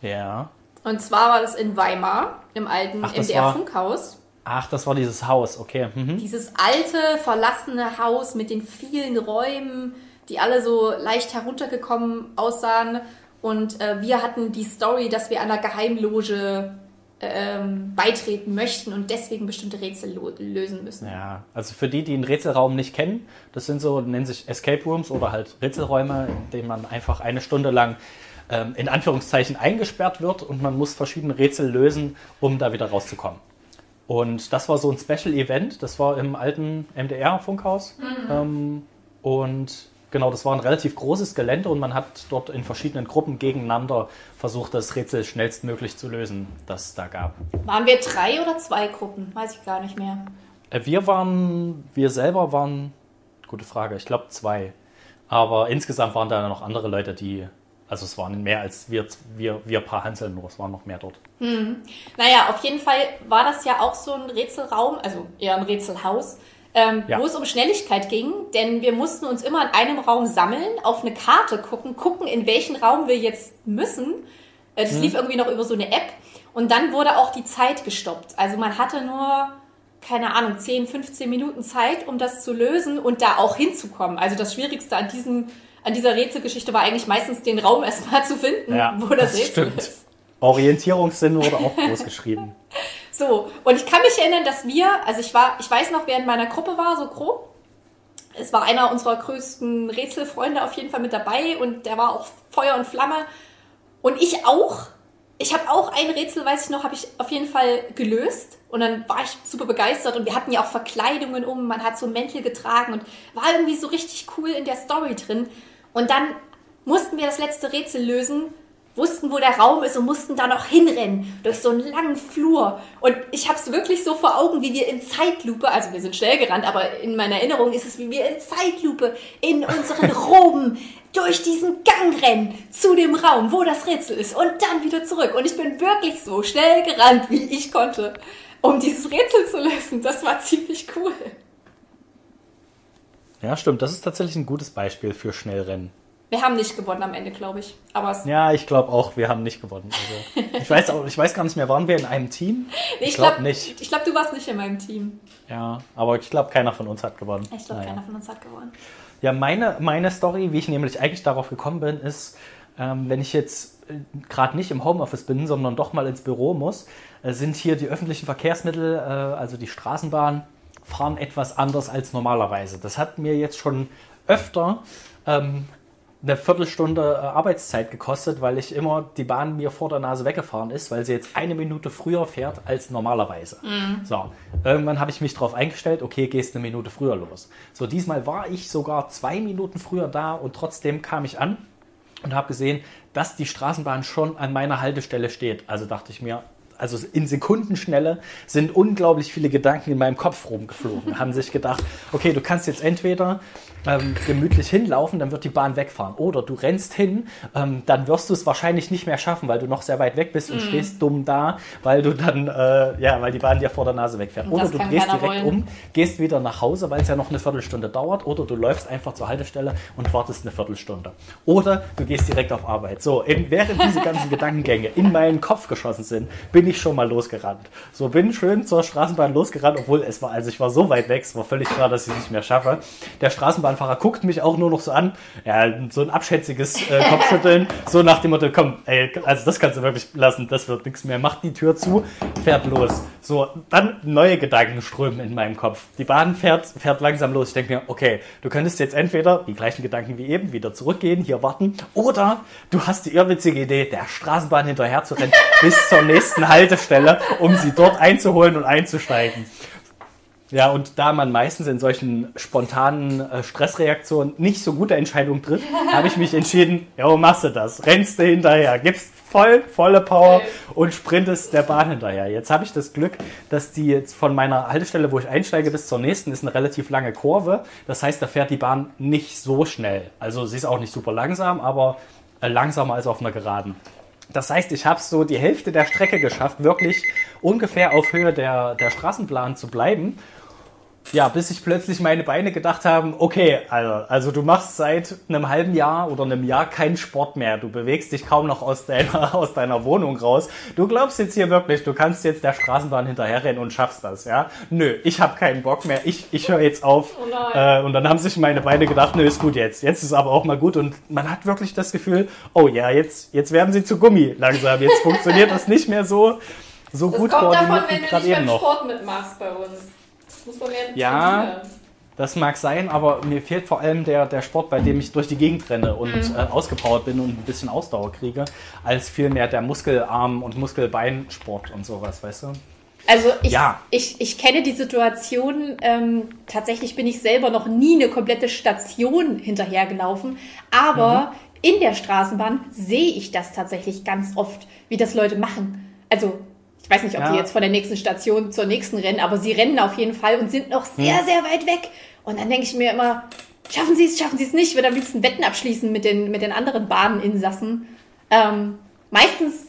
Ja. Und zwar war das in Weimar, im alten MDR-Funkhaus. Ach, das war dieses Haus, okay. Mhm. Dieses alte, verlassene Haus mit den vielen Räumen, die alle so leicht heruntergekommen aussahen. Und äh, wir hatten die Story, dass wir einer Geheimloge ähm, beitreten möchten und deswegen bestimmte Rätsel lösen müssen. Ja, also für die, die einen Rätselraum nicht kennen, das sind so, nennen sich Escape Rooms oder halt Rätselräume, in denen man einfach eine Stunde lang ähm, in Anführungszeichen eingesperrt wird und man muss verschiedene Rätsel lösen, um da wieder rauszukommen. Und das war so ein Special Event, das war im alten MDR-Funkhaus. Ähm, und genau, das war ein relativ großes Gelände und man hat dort in verschiedenen Gruppen gegeneinander versucht, das Rätsel schnellstmöglich zu lösen, das es da gab. Waren wir drei oder zwei Gruppen? Weiß ich gar nicht mehr. Äh, Wir waren, wir selber waren, gute Frage, ich glaube zwei. Aber insgesamt waren da noch andere Leute, die, also es waren mehr als wir, wir, wir paar Hanseln nur, es waren noch mehr dort. Naja, auf jeden Fall war das ja auch so ein Rätselraum, also eher ein Rätselhaus, ähm, Ja. wo es um Schnelligkeit ging, denn wir mussten uns immer in einem Raum sammeln, auf eine Karte gucken, gucken, in welchen Raum wir jetzt müssen. Äh, Das lief irgendwie noch über so eine App und dann wurde auch die Zeit gestoppt. Also man hatte nur, keine Ahnung, 10, 15 Minuten Zeit, um das zu lösen und da auch hinzukommen. Also das Schwierigste an diesem an dieser Rätselgeschichte war eigentlich meistens den Raum erstmal zu finden, wo das, Rätsel ist. Orientierungssinn wurde auch groß geschrieben. So, und ich kann mich erinnern, dass wir, also ich war, ich weiß noch, wer in meiner Gruppe war, so grob. Es war einer unserer größten Rätselfreunde auf jeden Fall mit dabei und der war auch Feuer und Flamme. Und ich auch. Ich habe auch ein Rätsel, weiß ich noch, habe ich auf jeden Fall gelöst. Und dann war ich super begeistert und wir hatten ja auch Verkleidungen um, man hat so Mäntel getragen und war irgendwie so richtig cool in der Story drin. Und dann mussten wir das letzte Rätsel lösen wussten, wo der Raum ist und mussten da noch hinrennen durch so einen langen Flur. Und ich habe es wirklich so vor Augen, wie wir in Zeitlupe, also wir sind schnell gerannt, aber in meiner Erinnerung ist es, wie wir in Zeitlupe in unseren Roben durch diesen Gang rennen zu dem Raum, wo das Rätsel ist und dann wieder zurück. Und ich bin wirklich so schnell gerannt, wie ich konnte, um dieses Rätsel zu lösen. Das war ziemlich cool. Ja, stimmt. Das ist tatsächlich ein gutes Beispiel für Schnellrennen. Wir haben nicht gewonnen am Ende, glaube ich. Aber Ja, ich glaube auch, wir haben nicht gewonnen. Also, ich, weiß auch, ich weiß gar nicht mehr, waren wir in einem Team? Nee, ich glaube glaub- nicht. Ich glaube, du warst nicht in meinem Team. Ja, aber ich glaube, keiner von uns hat gewonnen. Ich glaube, keiner von uns hat gewonnen. Ja, meine, meine Story, wie ich nämlich eigentlich darauf gekommen bin, ist, ähm, wenn ich jetzt gerade nicht im Homeoffice bin, sondern doch mal ins Büro muss, äh, sind hier die öffentlichen Verkehrsmittel, äh, also die Straßenbahn, fahren etwas anders als normalerweise. Das hat mir jetzt schon öfter ähm, eine Viertelstunde äh, Arbeitszeit gekostet, weil ich immer die Bahn mir vor der Nase weggefahren ist, weil sie jetzt eine Minute früher fährt als normalerweise. So, irgendwann habe ich mich darauf eingestellt, okay, gehst eine Minute früher los. So, diesmal war ich sogar zwei Minuten früher da und trotzdem kam ich an und habe gesehen, dass die Straßenbahn schon an meiner Haltestelle steht. Also dachte ich mir, also in Sekundenschnelle sind unglaublich viele Gedanken in meinem Kopf rumgeflogen. Haben sich gedacht, okay, du kannst jetzt entweder ähm, gemütlich hinlaufen, dann wird die Bahn wegfahren. Oder du rennst hin, ähm, dann wirst du es wahrscheinlich nicht mehr schaffen, weil du noch sehr weit weg bist und stehst dumm da, weil du dann, äh, ja, weil die Bahn dir vor der Nase wegfährt. Und Oder du drehst keiner direkt wollen. um, gehst wieder nach Hause, weil es ja noch eine Viertelstunde dauert. Oder du läufst einfach zur Haltestelle und wartest eine Viertelstunde. Oder du gehst direkt auf Arbeit. So, in, während diese ganzen Gedankengänge in meinen Kopf geschossen sind, bin ich schon mal losgerannt. So, bin schön zur Straßenbahn losgerannt, obwohl es war, also ich war so weit weg, es war völlig klar, dass ich es nicht mehr schaffe. Der Straßenbahnfahrer guckt mich auch nur noch so an, ja, so ein abschätziges äh, Kopfschütteln, so nach dem Motto, komm, ey, also das kannst du wirklich lassen, das wird nichts mehr. Macht die Tür zu, fährt los. So, dann neue Gedanken strömen in meinem Kopf. Die Bahn fährt, fährt langsam los. Ich denke mir, okay, du könntest jetzt entweder die gleichen Gedanken wie eben wieder zurückgehen, hier warten, oder du hast die irrwitzige Idee, der Straßenbahn hinterher zu rennen bis zur nächsten Haltestelle, um sie dort einzuholen und einzusteigen. Ja, und da man meistens in solchen spontanen äh, Stressreaktionen nicht so gute Entscheidungen trifft, habe ich mich entschieden, ja, machst du das, rennst du hinterher, gibst voll, volle Power und sprintest der Bahn hinterher. Jetzt habe ich das Glück, dass die jetzt von meiner Haltestelle, wo ich einsteige, bis zur nächsten ist eine relativ lange Kurve. Das heißt, da fährt die Bahn nicht so schnell. Also sie ist auch nicht super langsam, aber äh, langsamer als auf einer Geraden. Das heißt, ich habe so die Hälfte der Strecke geschafft, wirklich ungefähr auf Höhe der, der Straßenbahn zu bleiben. Ja, bis sich plötzlich meine Beine gedacht haben, okay, also, also du machst seit einem halben Jahr oder einem Jahr keinen Sport mehr. Du bewegst dich kaum noch aus deiner, aus deiner Wohnung raus. Du glaubst jetzt hier wirklich, du kannst jetzt der Straßenbahn hinterherrennen und schaffst das, ja? Nö, ich habe keinen Bock mehr. Ich, ich höre jetzt auf. Oh äh, und dann haben sich meine Beine gedacht, nö, ist gut jetzt. Jetzt ist aber auch mal gut. Und man hat wirklich das Gefühl, oh ja, jetzt, jetzt werden sie zu Gummi langsam. Jetzt funktioniert das nicht mehr so, so Das gut kommt davon, wenn du gerade nicht beim noch. Sport mitmachst bei uns. Muss man mehr Ja. trainieren. Das mag sein, aber mir fehlt vor allem der, der Sport, bei dem ich durch die Gegend renne und Mhm. äh, ausgepowert bin und ein bisschen Ausdauer kriege, als vielmehr der Muskelarm- und Muskelbeinsport und sowas, weißt du? Also ich, Ja. ich, ich kenne die Situation, ähm, tatsächlich bin ich selber noch nie eine komplette Station hinterhergelaufen, aber in der Straßenbahn sehe ich das tatsächlich ganz oft, wie das Leute machen. Also weiß nicht, ob Ja. die jetzt von der nächsten Station zur nächsten rennen, aber sie rennen auf jeden Fall und sind noch sehr, sehr weit weg. Und dann denke ich mir immer, schaffen sie es, schaffen sie es nicht, ich würde am liebsten Wetten abschließen mit den, mit den anderen Bahninsassen. Ähm, meistens,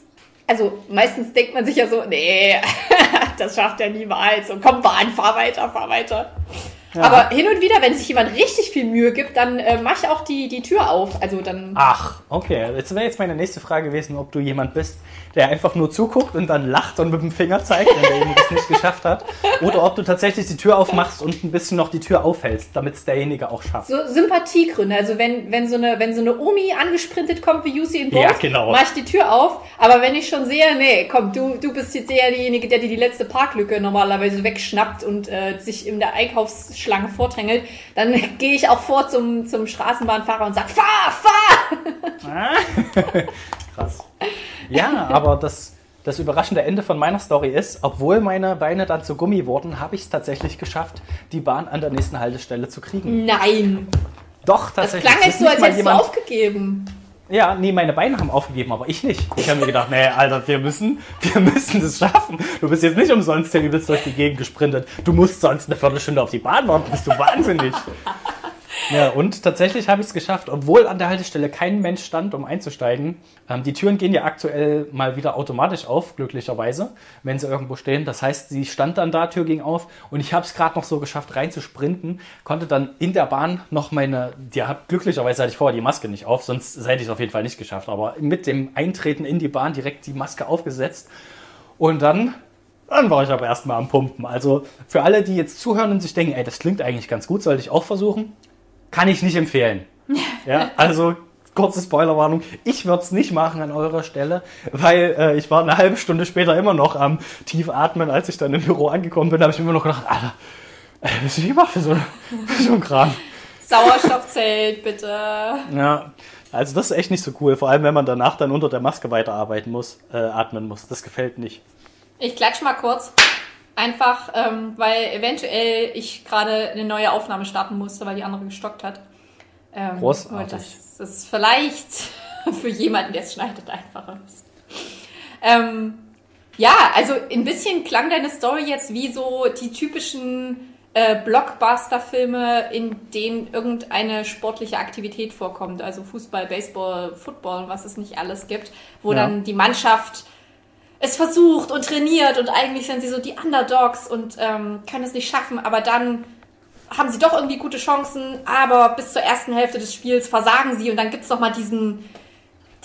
also meistens denkt man sich ja so, nee, das schafft er niemals. Und komm, Bahn, fahr weiter, fahr weiter. Aber hin und wieder, wenn sich jemand richtig viel Mühe gibt, dann äh, mach ich auch die, die Tür auf. Also dann. Ach, okay. Jetzt wäre jetzt meine nächste Frage gewesen, ob du jemand bist, der einfach nur zuguckt und dann lacht und mit dem Finger zeigt, wenn derjenige es nicht geschafft hat. Oder ob du tatsächlich die Tür aufmachst und ein bisschen noch die Tür aufhältst, damit es derjenige auch schafft. So Sympathiegründe. Also wenn, wenn, so eine, wenn so eine Omi angesprintet kommt wie Usain Bolt, Ja, genau. mach ich die Tür auf. Aber wenn ich schon sehe, nee, komm, du, du bist jetzt derjenige, der dir die letzte Parklücke normalerweise wegschnappt und äh, sich in der Einkaufsschlange vordrängelt, dann gehe ich auch vor zum, zum Straßenbahnfahrer und sag, fahr, fahr! Krass. Ja, aber das, das überraschende Ende von meiner Story ist, obwohl meine Beine dann zu Gummi wurden, habe ich es tatsächlich geschafft, die Bahn an der nächsten Haltestelle zu kriegen. Nein! Doch, Das tatsächlich. klang Es jetzt so, als hättest du aufgegeben. Ja, nee, meine Beine haben aufgegeben, aber ich nicht. Ich habe mir gedacht, nee, Alter, wir müssen, wir müssen das schaffen. Du bist jetzt nicht umsonst hier übelst durch die Gegend gesprintet. Du musst sonst eine Viertelstunde auf die Bahn warten. Bist du wahnsinnig. Ja, und tatsächlich habe ich es geschafft, obwohl an der Haltestelle kein Mensch stand, um einzusteigen. Ähm, die Türen gehen ja aktuell mal wieder automatisch auf, glücklicherweise, wenn sie irgendwo stehen. Das heißt, sie stand dann da, Tür ging auf und ich habe es gerade noch so geschafft, reinzusprinten, konnte dann in der Bahn noch meine, hat, glücklicherweise hatte ich vorher die Maske nicht auf, sonst hätte ich es auf jeden Fall nicht geschafft. Aber mit dem Eintreten in die Bahn direkt die Maske aufgesetzt und dann dann war ich aber erstmal am Pumpen. Also für alle, die jetzt zuhören und sich denken, ey, das klingt eigentlich ganz gut, sollte ich auch versuchen, kann ich nicht empfehlen. Ja, also kurze Spoilerwarnung, ich würde es nicht machen an eurer Stelle, weil äh, ich war eine halbe Stunde später immer noch am tief atmen, als ich dann im Büro angekommen bin, habe ich immer noch gedacht, Alter, was ich gemacht für so, für so ein Kram. Sauerstoffzelt, bitte. Ja, also das ist echt nicht so cool, vor allem wenn man danach dann unter der Maske weiterarbeiten muss, äh, atmen muss. Das gefällt nicht. Ich klatsch mal kurz. Einfach, ähm, weil eventuell ich gerade eine neue Aufnahme starten musste, weil die andere gestockt hat. Ähm, Großartig. Das ist vielleicht für jemanden, der es schneidet, einfacher ist. Ähm, ja, also ein bisschen klang deine Story jetzt wie so die typischen äh, Blockbuster-Filme, in denen irgendeine sportliche Aktivität vorkommt. Also Fußball, Baseball, Football was es nicht alles gibt, wo Ja. dann die Mannschaft es versucht und trainiert und eigentlich sind sie so die Underdogs und ähm, können es nicht schaffen, aber dann haben sie doch irgendwie gute Chancen, aber bis zur ersten Hälfte des Spiels versagen sie und dann gibt's noch mal diesen,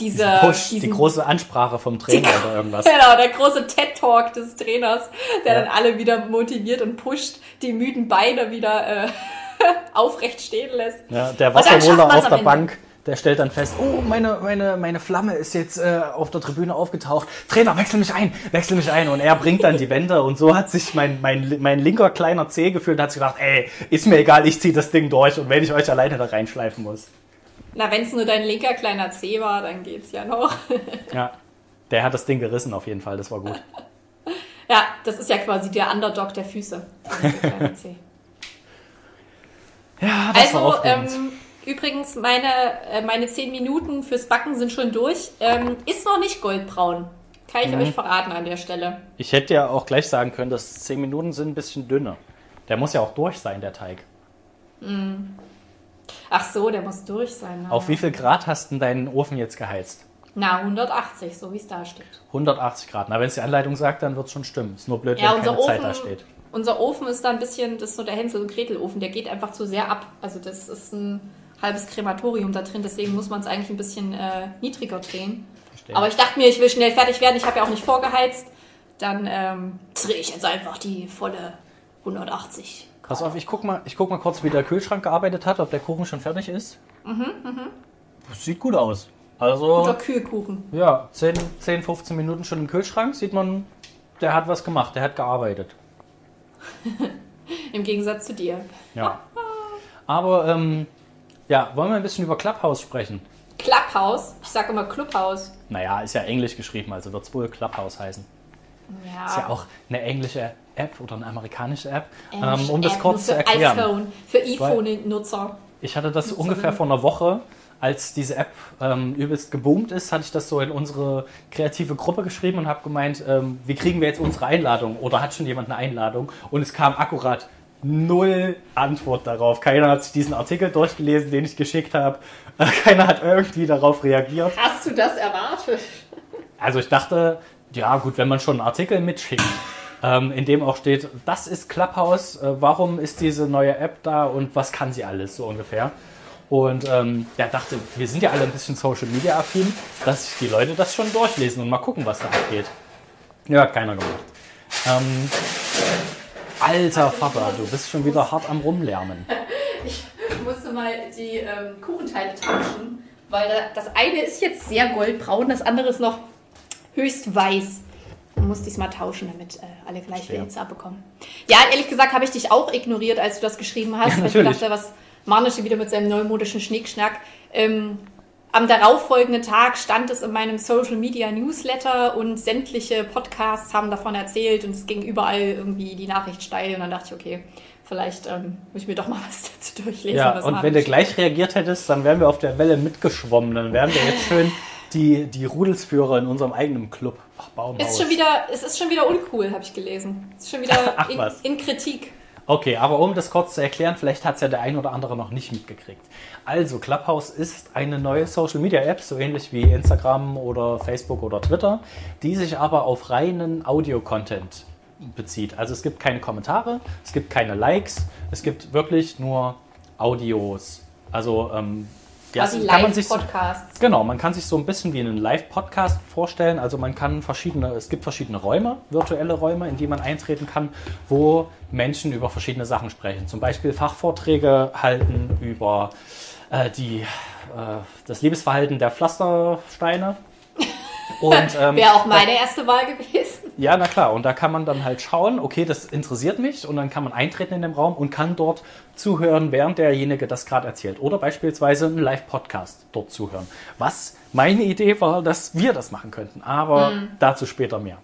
diese, Push, die diesen große Ansprache vom Trainer oder irgendwas. Genau, der große TED-Talk des Trainers, der Ja. dann alle wieder motiviert und pusht, die müden Beine wieder äh, aufrecht stehen lässt. Ja, der Wasserwohler auf der. Bank, der stellt dann fest, oh, meine, meine, meine Flamme ist jetzt äh, auf der Tribüne aufgetaucht. Trainer, wechsel mich ein, wechsel mich ein. Und er bringt dann die Wände und so hat sich mein, mein, mein linker kleiner Zeh gefühlt und hat sich gedacht, ey, ist mir egal, ich zieh das Ding durch und wenn ich euch alleine da reinschleifen muss. Na, wenn's nur dein linker kleiner Zeh war, dann geht's ja noch. Ja, der hat das Ding gerissen auf jeden Fall, das war gut. ja, das ist ja quasi der Underdog der Füße. Der. Ja, das war Also, aufregend. ähm, übrigens, meine, äh, meine 10 Minuten fürs Backen sind schon durch. Ähm, ist noch nicht goldbraun. Kann ich Mhm. euch verraten an der Stelle. Ich hätte ja auch gleich sagen können, dass 10 Minuten sind ein bisschen dünner. Der muss ja auch durch sein, der Teig. Ach so, der muss durch sein. Na, Auf wie viel Grad hast du deinen Ofen jetzt geheizt? Na, 180, so wie es da steht. 180 Grad. Na, wenn es die Anleitung sagt, dann wird es schon stimmen. Ist nur blöd, Ja, wenn unser keine Zeit da Ofen, steht. unser Ofen ist da ein bisschen, das ist so der Hänsel- und Gretel-Ofen, der geht einfach zu sehr ab. Also das ist ein halbes Krematorium da drin, deswegen muss man es eigentlich ein bisschen äh, niedriger drehen. Verstehe. Aber ich dachte mir, ich will schnell fertig werden, ich habe ja auch nicht vorgeheizt. Dann ähm, drehe ich jetzt einfach die volle 180. Pass auf, ich guck, mal, ich guck mal kurz, wie der Kühlschrank gearbeitet hat, ob der Kuchen schon fertig ist. Mhm, Das sieht gut aus. Guter Also, Kühlkuchen. ja, 10, 10, 15 Minuten schon im Kühlschrank, sieht man, der hat was gemacht, der hat gearbeitet. Im Gegensatz zu dir. Ja. Aber, ähm, ja, wollen wir ein bisschen über Clubhouse sprechen? Clubhouse, ich sage immer Clubhouse. Naja, ist ja englisch geschrieben, also wird es wohl Clubhouse heißen. Ja, Ist ja auch eine englische App oder eine amerikanische App. Englische Ähm, um das App, kurz zu erklären. iPhone, für iPhone-Nutzer. Ich hatte das Nutzerinnen. ungefähr vor einer Woche, als diese App ähm, übelst geboomt ist, hatte ich das so in unsere kreative Gruppe geschrieben und habe gemeint, ähm, wie kriegen wir jetzt unsere Einladung? Oder hat schon jemand eine Einladung? Und es kam akkurat null Antwort darauf. Keiner hat sich diesen Artikel durchgelesen, den ich geschickt habe. Keiner hat irgendwie darauf reagiert. Hast du das erwartet? Also ich dachte, ja gut, wenn man schon einen Artikel mitschickt, ähm, in dem auch steht, das ist Clubhouse, äh, warum ist diese neue App da und was kann sie alles, so ungefähr. Und ähm, der dachte, wir sind ja alle ein bisschen Social Media affin, dass sich die Leute das schon durchlesen und mal gucken, was da abgeht. Ja, hat keiner gemacht. Ähm, alter Vater, du bist schon wieder hart am Rumlärmen. Ich musste mal die ähm, Kuchenteile tauschen, weil da, das eine ist jetzt sehr goldbraun, das andere ist noch höchst weiß. Man muss diesmal tauschen, damit äh, alle gleich viel. Hitze abbekommen. Ja, ehrlich gesagt habe ich dich auch ignoriert, als du das geschrieben hast. Ja, weil ich dachte, was Marnische wieder mit seinem neumodischen Schnickschnack. Ähm, am darauffolgenden Tag stand es in meinem Social Media Newsletter und sämtliche Podcasts haben davon erzählt und es ging überall irgendwie die Nachricht steil und dann dachte ich, okay, Vielleicht ähm, muss ich mir doch mal was dazu durchlesen. Ja, was und wenn du gleich reagiert hättest, dann wären wir auf der Welle mitgeschwommen. Dann wären wir jetzt schön die, die Rudelsführer in unserem eigenen Club. Ach, Baumhaus. Ist schon wieder, es ist schon wieder uncool, habe ich gelesen. Ist schon wieder Ach, in, in Kritik. Okay, aber um das kurz zu erklären, vielleicht hat es ja der ein oder andere noch nicht mitgekriegt. Also, Clubhouse ist eine neue Social Media App, so ähnlich wie Instagram oder Facebook oder Twitter, die sich aber auf reinen Audio-Content bezieht. Also es gibt keine Kommentare, es gibt keine Likes, es gibt wirklich nur Audios. Also ähm, ja, Quasi kann man sich so- Live-Podcasts. Genau, man kann sich so ein bisschen wie einen Live-Podcast vorstellen. Also man kann verschiedene, es gibt verschiedene Räume, virtuelle Räume, in die man eintreten kann, wo Menschen über verschiedene Sachen sprechen. Zum Beispiel Fachvorträge halten über äh, die, äh, das Lebensverhalten der Pflastersteine. Und ähm, Wäre auch meine erste Wahl gewesen. ja, na klar. Und da kann man dann halt schauen, okay, das interessiert mich und dann kann man eintreten in den Raum und kann dort zuhören, während derjenige das gerade erzählt. Oder beispielsweise einen Live-Podcast dort zuhören. Was meine Idee war, dass wir das machen könnten. Aber dazu später mehr.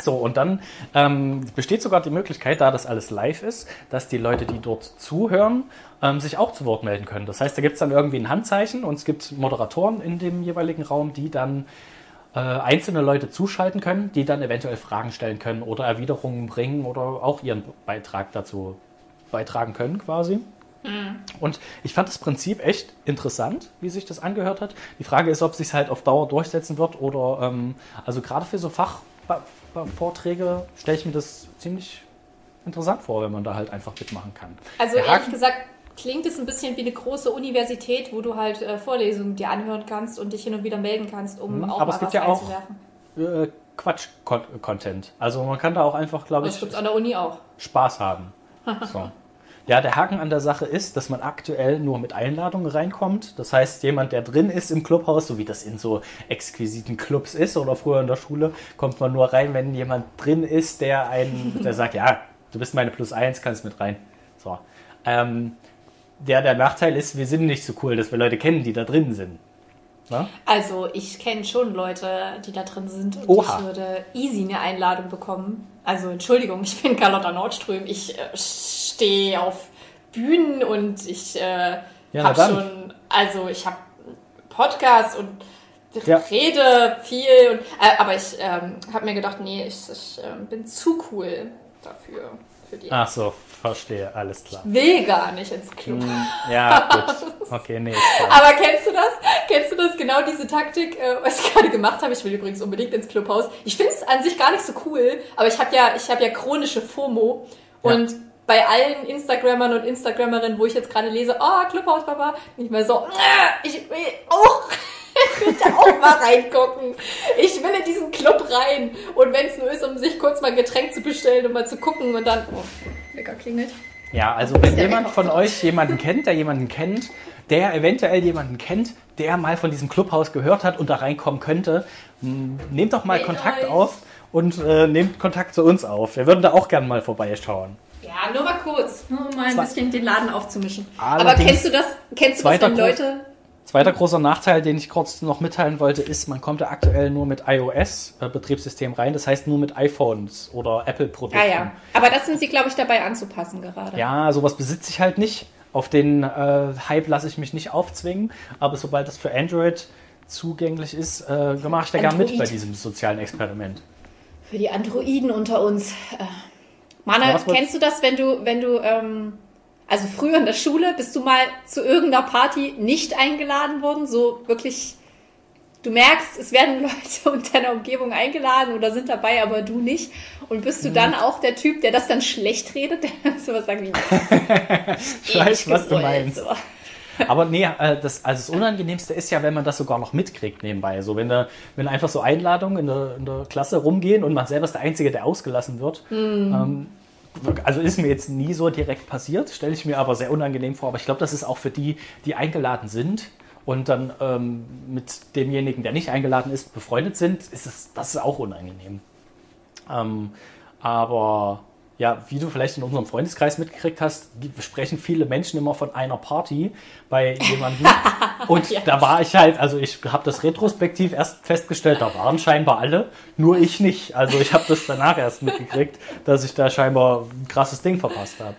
So, und dann ähm, besteht sogar die Möglichkeit, da das alles live ist, dass die Leute, die dort zuhören, ähm, sich auch zu Wort melden können. Das heißt, da gibt es dann irgendwie ein Handzeichen und es gibt Moderatoren in dem jeweiligen Raum, die dann äh, einzelne Leute zuschalten können, die dann eventuell Fragen stellen können oder Erwiderungen bringen oder auch ihren Beitrag dazu beitragen können quasi. Und ich fand das Prinzip echt interessant, wie sich das angehört hat. Die Frage ist, ob es sich halt auf Dauer durchsetzen wird oder ähm, also gerade für so Fachvorträge stelle ich mir das ziemlich interessant vor, wenn man da halt einfach mitmachen kann. Also Der ehrlich Haken- gesagt klingt es ein bisschen wie eine große Universität, wo du halt äh, Vorlesungen dir anhören kannst und dich hin und wieder melden kannst, um Mhm, auch aber es gibt ja auch-. Äh, Quatsch-Content. Also man kann da auch einfach, glaube ich, gibt's an der Uni auch. Spaß haben. So. Ja, der Haken an der Sache ist, dass man aktuell nur mit Einladungen reinkommt. Das heißt, jemand, der drin ist im Clubhaus, so wie das in so exquisiten Clubs ist oder früher in der Schule, kommt man nur rein, wenn jemand drin ist, der einen, der sagt, ja, du bist meine Plus eins, kannst mit rein. So. Ähm, der, der Nachteil ist, wir sind nicht so cool, dass wir Leute kennen, die da drin sind. Ne? Also ich kenne schon Leute, die da drin sind und Oha. ich würde easy eine Einladung bekommen. Also Entschuldigung, ich bin Carlotta Nordström. Ich äh, stehe auf Bühnen und ich äh, na habe schon, also ich habe Podcast und Ja. rede viel. Und, äh, aber ich ähm, habe mir gedacht, nee, ich, ich ähm, bin zu cool dafür. Für die. Ach so, verstehe, alles klar. Will gar nicht ins Club. Hm, Ja, gut. Okay, nee, klar. Aber kennst du das? Kennst du das genau diese Taktik, äh, was ich gerade gemacht habe? Ich will übrigens unbedingt ins Clubhaus. Ich finde es an sich gar nicht so cool, aber ich habe ja, ich habe ja chronische FOMO und bei allen Instagrammern und Instagrammerinnen, wo ich jetzt gerade lese, oh, Clubhaus, Papa, ich mal so, äh, ich will auch, ich will da auch mal reingucken. Ich will in diesen Club rein. Und wenn es nur ist, um sich kurz mal ein Getränk zu bestellen und mal zu gucken und dann, oh, Wecker klingelt. Ja, also wenn jemand von euch jemanden kennt, der jemanden kennt, der eventuell jemanden kennt, der mal von diesem Clubhaus gehört hat und da reinkommen könnte, nehmt doch mal Meldet Kontakt euch. auf und äh, nehmt Kontakt zu uns auf. Wir würden da auch gerne mal vorbeischauen. Ja, nur mal kurz, nur um mal ein Zwei- bisschen den Laden aufzumischen. Aber kennst du das, kennst du das, wenn Leute, Zweiter großer Nachteil, den ich kurz noch mitteilen wollte, ist, man kommt da aktuell nur mit iOS-Betriebssystem rein, das heißt nur mit iPhones oder Apple-Produkten. ja, ja, aber das sind sie, glaube ich, dabei anzupassen gerade. Ja, sowas besitze ich halt nicht. Auf den äh, Hype lasse ich mich nicht aufzwingen, aber sobald das für Android zugänglich ist, äh, mache ich da gerne mit bei diesem sozialen Experiment. Für die Androiden unter uns. Äh, Ja, wolltest- kennst du das, wenn du, wenn du, ähm, also früher in der Schule bist du mal zu irgendeiner Party nicht eingeladen worden, so wirklich, du merkst, es werden Leute in deiner Umgebung eingeladen oder sind dabei, aber du nicht. Und bist du Mhm. dann auch der Typ, der das dann schlecht redet, der sowas sagt wie, Ich weiß, was du meinst. so. Aber nee, äh, das, also das Unangenehmste ist ja, wenn man das sogar noch mitkriegt nebenbei. So, wenn, da, wenn einfach so Einladungen in der, in der Klasse rumgehen und man selber ist der Einzige, der ausgelassen wird. Ähm, also ist mir jetzt nie so direkt passiert, stelle ich mir aber sehr unangenehm vor. Aber ich glaube, das ist auch für die, die eingeladen sind und dann ähm, mit demjenigen, der nicht eingeladen ist, befreundet sind, ist es, das ist auch unangenehm. Ähm, aber ja, wie du vielleicht in unserem Freundeskreis mitgekriegt hast, sprechen viele Menschen immer von einer Party bei jemandem. Und Ja. da war ich halt, also ich habe das retrospektiv erst festgestellt, da waren scheinbar alle, nur ich nicht. Also ich habe das danach erst mitgekriegt, dass ich da scheinbar ein krasses Ding verpasst habe.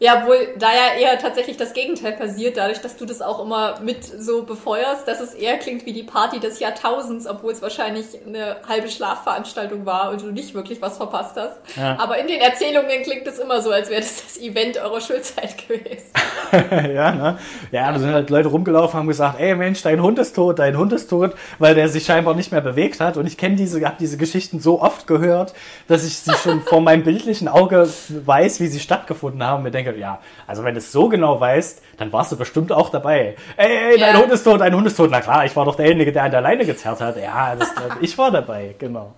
Ja, obwohl da ja eher tatsächlich das Gegenteil passiert, dadurch, dass du das auch immer mit so befeuerst, dass es eher klingt wie die Party des Jahrtausends, obwohl es wahrscheinlich eine halbe Schlafveranstaltung war und du nicht wirklich was verpasst hast. Ja. Aber in den Erzählungen klingt es immer so, als wäre das das Event eurer Schulzeit gewesen. ja, ne? Ja, da sind halt Leute rumgelaufen, haben gesagt, ey Mensch, dein Hund ist tot, dein Hund ist tot, weil der sich scheinbar nicht mehr bewegt hat. Und ich kenne diese, habe diese Geschichten so oft gehört, dass ich sie schon vor meinem bildlichen Auge weiß, wie sie stattgefunden haben. Mir denke, ja, also wenn du es so genau weißt, dann warst du bestimmt auch dabei. Ey, ey, dein Ja. Hund ist tot, dein Hund ist tot. Na klar, ich war doch derjenige, der an der Leine gezerrt hat. Ja, das, ich war dabei, genau.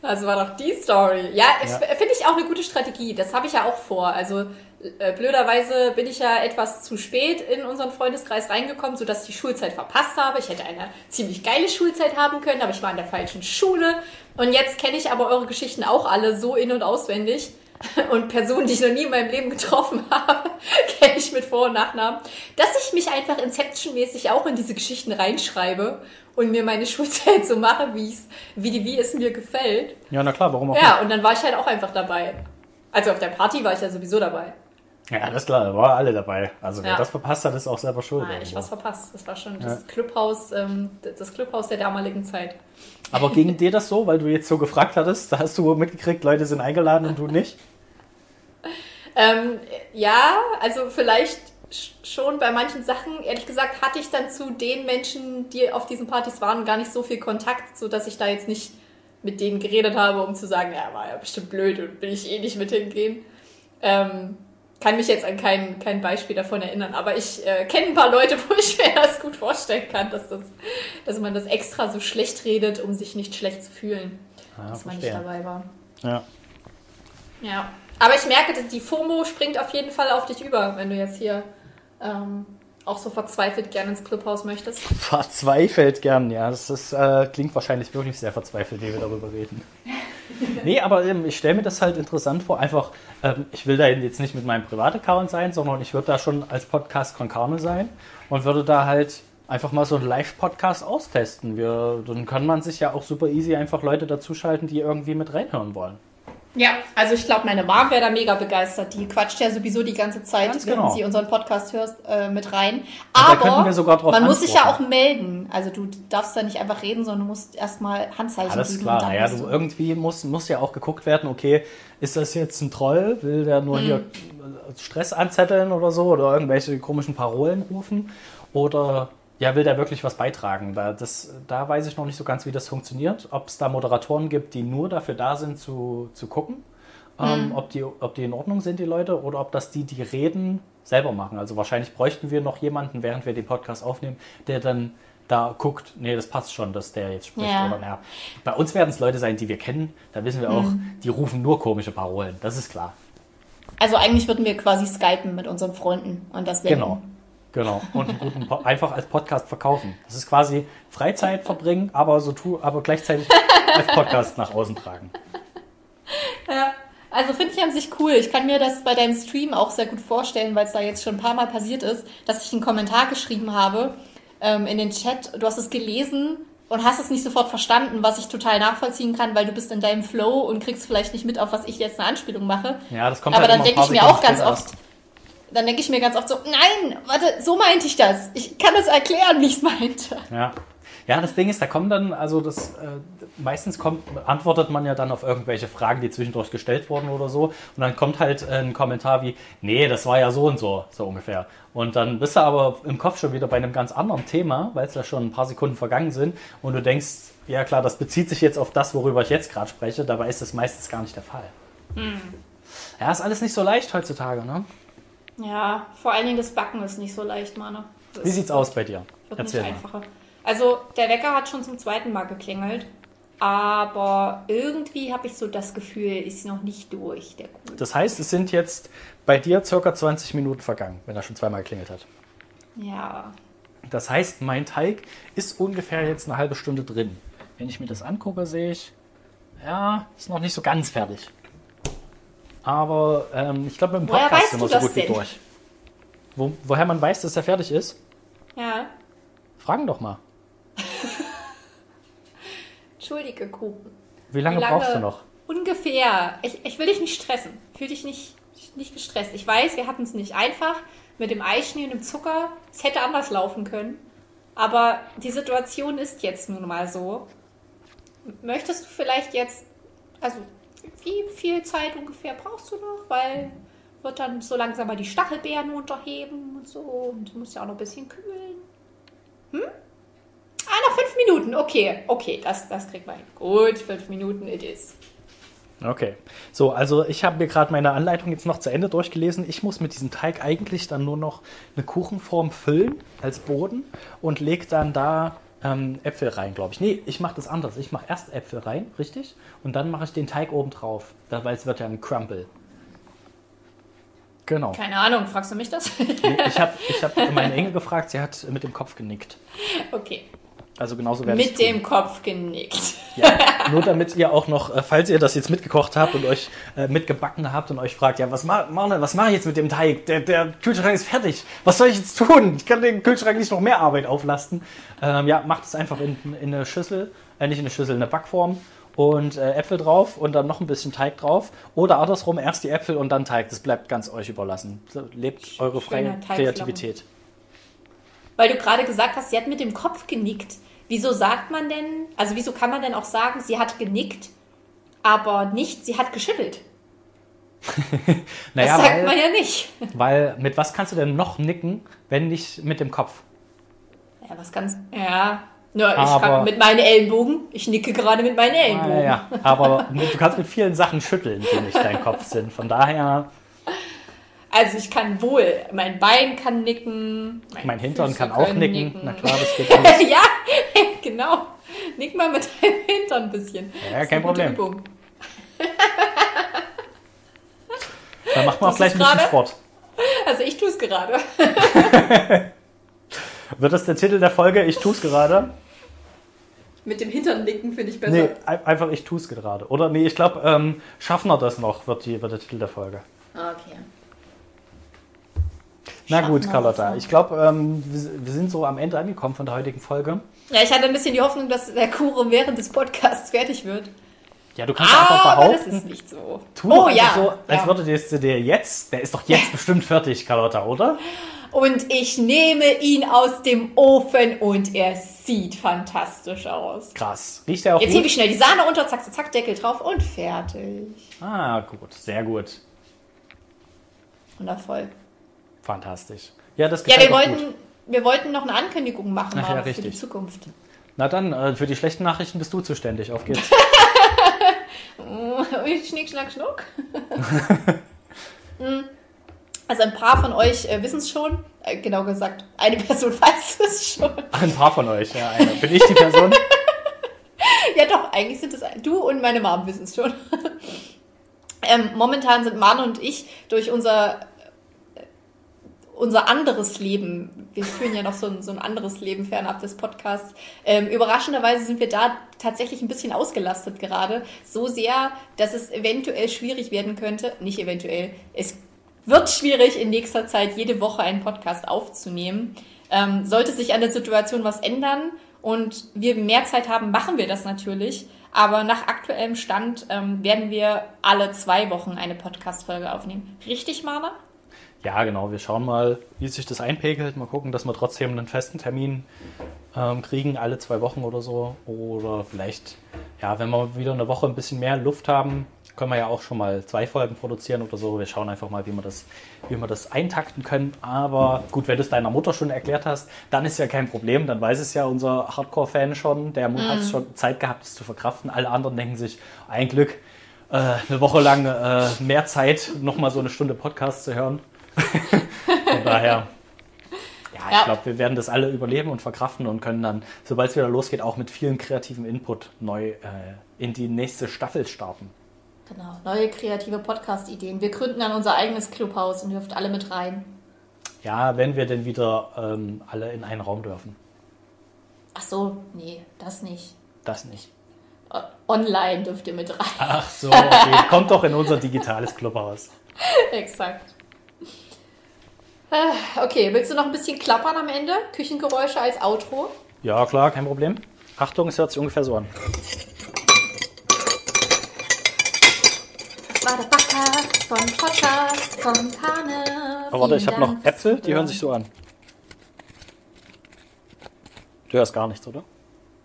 Also war doch die Story. Ja, Ja. finde ich auch eine gute Strategie. Das habe ich ja auch vor. Also äh, blöderweise bin ich ja etwas zu spät in unseren Freundeskreis reingekommen, sodass ich die Schulzeit verpasst habe. Ich hätte eine ziemlich geile Schulzeit haben können, aber ich war in der falschen Schule. Und jetzt kenne ich aber eure Geschichten auch alle so in- und auswendig. Und Personen, die ich noch nie in meinem Leben getroffen habe, kenne ich mit Vor- und Nachnamen, dass ich mich einfach Inception-mäßig auch in diese Geschichten reinschreibe und mir meine Schulzeit so mache, wie, ich's- wie, die, wie es mir gefällt. Ja, na klar, warum auch Ja, und dann war ich halt auch einfach dabei. Also auf der Party war ich ja sowieso dabei. Ja, das ist klar, da waren alle dabei. Also wer Ja. das verpasst hat, ist auch selber schuld. Nein, ich was verpasst. Das war schon das Clubhaus, ähm, das Clubhaus der damaligen Zeit. Aber ging dir das so, weil du jetzt so gefragt hattest? Da hast du mitgekriegt, Leute sind eingeladen und du nicht? Ähm, ja, also vielleicht sch- schon bei manchen Sachen. Ehrlich gesagt hatte ich dann zu den Menschen, die auf diesen Partys waren, gar nicht so viel Kontakt, so dass ich da jetzt nicht mit denen geredet habe, um zu sagen, ja, war ja bestimmt blöd und will ich eh nicht mit hingehen. Ähm, kann mich jetzt an kein, kein Beispiel davon erinnern, aber ich äh, kenne ein paar Leute, wo ich mir das gut vorstellen kann, dass, das, dass man das extra so schlecht redet, um sich nicht schlecht zu fühlen, Ja, dass man verstehe. nicht dabei war. Ja. Ja. Aber ich merke, dass die FOMO springt auf jeden Fall auf dich über, wenn du jetzt hier ähm, auch so verzweifelt gerne ins Clubhaus möchtest. Verzweifelt gern, ja. Das ist, äh, klingt wahrscheinlich wirklich sehr verzweifelt, wie wir darüber reden. Nee, aber ähm, ich stelle mir das halt interessant vor. Einfach, ähm, ich will da jetzt nicht mit meinem Privataccount sein, sondern ich würde da schon als Podcast con Carne sein und würde da halt einfach mal so einen Live-Podcast austesten. Wir, dann kann man sich ja auch super easy einfach Leute dazuschalten, die irgendwie mit reinhören wollen. Ja, also ich glaube, meine Mom wäre da mega begeistert. Die quatscht ja sowieso die ganze Zeit, Ganz wenn genau. sie unseren Podcast hört, äh, mit rein. Aber man muss sich ja auch antworten. melden. Also du darfst da nicht einfach reden, sondern du musst erstmal Handzeichen Alles geben. klar, bist du, irgendwie muss, muss ja auch geguckt werden, okay, ist das jetzt ein Troll? Will der nur hier Stress anzetteln oder so oder irgendwelche komischen Parolen rufen? Oder ja, will der wirklich was beitragen? Da, das, da weiß ich noch nicht so ganz, wie das funktioniert. Ob es da Moderatoren gibt, die nur dafür da sind, zu, zu gucken, ähm, ob, die, ob die in Ordnung sind, die Leute, oder ob das die, die reden, selber machen. Also wahrscheinlich bräuchten wir noch jemanden, während wir den Podcast aufnehmen, der dann da guckt, nee, das passt schon, dass der jetzt spricht. Ja. Oder, na, bei uns werden es Leute sein, die wir kennen. Da wissen wir auch, Mhm. die rufen nur komische Parolen. Das ist klar. Also eigentlich würden wir quasi skypen mit unseren Freunden und das senden. Genau. Genau. Und einen guten po einfach als Podcast verkaufen. Das ist quasi Freizeit verbringen, aber so tu, aber gleichzeitig als Podcast nach außen tragen. Ja, also finde ich an sich cool. Ich kann mir das bei deinem Stream auch sehr gut vorstellen, weil es da jetzt schon ein paar Mal passiert ist, dass ich einen Kommentar geschrieben habe ähm, in den Chat. Du hast es gelesen und hast es nicht sofort verstanden, was ich total nachvollziehen kann, weil du bist in deinem Flow und kriegst vielleicht nicht mit, auf was ich jetzt eine Anspielung mache. Ja, das kommt Aber halt dann denke ich mir auch ganz oft. Dann denke ich mir ganz oft so, nein, warte, so meinte ich das. Ich kann das erklären, wie ich es meinte. Ja. Ja, das Ding ist, da kommen dann, also das äh, meistens kommt, antwortet man ja dann auf irgendwelche Fragen, die zwischendurch gestellt wurden oder so. Und dann kommt halt äh, ein Kommentar wie, nee, das war ja so und so, so ungefähr. Und dann bist du aber im Kopf schon wieder bei einem ganz anderen Thema, weil es ja schon ein paar Sekunden vergangen sind und du denkst, ja klar, das bezieht sich jetzt auf das, worüber ich jetzt gerade spreche, dabei ist das meistens gar nicht der Fall. Ja, ist alles nicht so leicht heutzutage, ne? Ja, vor allen Dingen das Backen ist nicht so leicht, Mane. Das Wie sieht's aus bei dir? Wird Erzähl nicht einfacher. Also, der Wecker hat schon zum zweiten Mal geklingelt. Aber irgendwie habe ich so das Gefühl, ist noch nicht durch, der Kuh. Das heißt, es sind jetzt bei dir circa 20 Minuten vergangen, wenn er schon zweimal geklingelt hat. Ja. Das heißt, mein Teig ist ungefähr jetzt eine halbe Stunde drin. Wenn ich mir das angucke, sehe ich, ja, ist noch nicht so ganz fertig. Aber ähm, ich glaube, mit dem Podcast weißt sind wir so gut wie denn? durch. Wo, woher man weiß, dass er fertig ist? Ja. Fragen doch mal. Entschuldige, Kuchen. Wie lange, Wie lange- brauchst du noch? ungefähr. Ich, ich will dich nicht stressen. Fühl dich nicht, nicht gestresst. Ich weiß, wir hatten es nicht einfach mit dem Eischnee und dem Zucker. Es hätte anders laufen können. Aber die Situation ist jetzt nun mal so. Möchtest du vielleicht jetzt, also wie viel Zeit ungefähr brauchst du noch? Weil wird dann so langsam mal die Stachelbeeren unterheben und so. Und du musst ja auch noch ein bisschen kühlen. Hm? Ah, noch fünf Minuten. Okay, okay, das, das kriegt man hin. Gut, fünf Minuten it is. Okay. So, also ich habe mir gerade meine Anleitung jetzt noch zu Ende durchgelesen. Ich muss mit diesem Teig eigentlich dann nur noch eine Kuchenform füllen als Boden und leg dann da ähm, Äpfel rein, glaube ich. Nee, ich mache das anders. Ich mache erst Äpfel rein, richtig? Und dann mache ich den Teig oben drauf, weil es wird ja ein Crumble. Genau. Keine Ahnung, fragst du mich das? Nee, ich habe ich hab meine Engel gefragt, sie hat mit dem Kopf genickt. okay. Also genauso werde ich Mit dem Kopf genickt. Ja, nur damit ihr auch noch, äh, falls ihr das jetzt mitgekocht habt und euch äh, mitgebacken habt und euch fragt, ja, was mache was mach ich jetzt mit dem Teig? Der, der Kühlschrank ist fertig. Was soll ich jetzt tun? Ich kann den Kühlschrank nicht noch mehr Arbeit auflasten. Ähm, ja, macht es einfach in, in eine Schüssel, äh, nicht in eine Schüssel, in eine Backform und äh, Äpfel drauf und dann noch ein bisschen Teig drauf. Oder andersrum, erst die Äpfel und dann Teig. Das bleibt ganz euch überlassen. Lebt eure freie. Kreativität. Weil du gerade gesagt hast, sie hat mit dem Kopf genickt. Wieso sagt man denn, also wieso kann man denn auch sagen, sie hat genickt, aber nicht, sie hat geschüttelt? Naja, das sagt weil, man ja nicht. weil mit was kannst du denn noch nicken, wenn nicht mit dem Kopf? Ja, was kannst Ja. Ja, ich Aber- kann mit meinen Ellbogen. Ich nicke gerade mit meinen Ellbogen. Ah, ja, aber du kannst mit vielen Sachen schütteln, die nicht dein Kopf sind. Von daher, Also ich kann wohl, mein Bein kann nicken. meine mein Hintern kann auch können nicken. Na klar, das geht alles. ja, genau. Nick mal mit deinem Hintern ein bisschen. Ja, kein Problem. Dann macht man auch gleich ein bisschen Sport. Also ich tue es gerade. Wird das der Titel der Folge? Ich tu's gerade? Mit dem Hintern nicken finde ich besser. Nee, ein- einfach ich tu's gerade. Oder nee, ich glaube, ähm, schaffen wir das noch, wird, die, wird der Titel der Folge. Okay. Na gut, Carlotta. Ich glaube, ähm, wir, wir sind so am Ende angekommen von der heutigen Folge. Ja, ich hatte ein bisschen die Hoffnung, dass der Kuchen während des Podcasts fertig wird. Ja, du kannst einfach Aber das behaupten, ist nicht so. tu oh ja. so, als ja. würde dir der jetzt, der ist doch jetzt bestimmt fertig, Carlotta, oder? Und ich nehme ihn aus dem Ofen und er sieht fantastisch aus. Krass. Riecht der auch Jetzt hebe gut? ich schnell die Sahne unter, zack, zack, zack, Deckel drauf und fertig. Ah, gut, sehr gut. Wundervoll. Fantastisch. Ja, das Ja, wir wollten, gut. wir wollten noch eine Ankündigung machen Ach ja, für die Zukunft. Na dann, äh, für die schlechten Nachrichten bist du zuständig. Auf geht's. Schnick, schnack, schnuck. Mm. also ein paar von euch äh, wissen es schon. Äh, genau gesagt, eine Person weiß es schon. Ein paar von euch. Ja, eine. Bin ich die Person? Ja doch, eigentlich sind es du und meine Mom wissen es schon. ähm, momentan sind Manu und ich durch unser unser anderes Leben, wir führen ja noch so ein, so ein anderes Leben fernab des Podcasts. Ähm, überraschenderweise sind wir da tatsächlich ein bisschen ausgelastet gerade. So sehr, dass es eventuell schwierig werden könnte. Nicht eventuell, es wird schwierig, in nächster Zeit jede Woche einen Podcast aufzunehmen. Ähm, sollte sich an der Situation was ändern und wir mehr Zeit haben, machen wir das natürlich. Aber nach aktuellem Stand ähm, werden wir alle zwei Wochen eine Podcast-Folge aufnehmen. Richtig, Marla? Ja, genau. Wir schauen mal, wie sich das einpegelt. Mal gucken, dass wir trotzdem einen festen Termin ähm, kriegen, alle zwei Wochen oder so. Oder vielleicht, ja, wenn wir wieder eine Woche ein bisschen mehr Luft haben, können wir ja auch schon mal zwei Folgen produzieren oder so. Wir schauen einfach mal, wie wir das, wie wir das eintakten können. Aber gut, wenn du es deiner Mutter schon erklärt hast, dann ist ja kein Problem. Dann weiß es ja unser Hardcore-Fan schon. Der hat schon Zeit gehabt, es zu verkraften. Alle anderen denken sich, ein Glück, äh, eine Woche lang äh, mehr Zeit, nochmal so eine Stunde Podcast zu hören. Von daher, ja, ich Ja. glaube, wir werden das alle überleben und verkraften und können dann, sobald es wieder losgeht, auch mit vielen kreativen Input neu äh, in die nächste Staffel starten. Genau, neue kreative Podcast-Ideen. Wir gründen dann unser eigenes Clubhaus und dürft alle mit rein. Ja, wenn wir denn wieder ähm, alle in einen Raum dürfen. Ach so, nee, das nicht. Das nicht. Online dürft ihr mit rein. Ach so, okay. Kommt doch in unser digitales Clubhaus. Exakt. Äh, Okay, willst du noch ein bisschen klappern am Ende? Küchengeräusche als Outro? Ja, klar, kein Problem. Achtung, es hört sich ungefähr so an. war der Podcast von Podcast von Kane. Aber warte, ich habe noch Äpfel, die hören sich so an. Du hörst gar nichts, oder?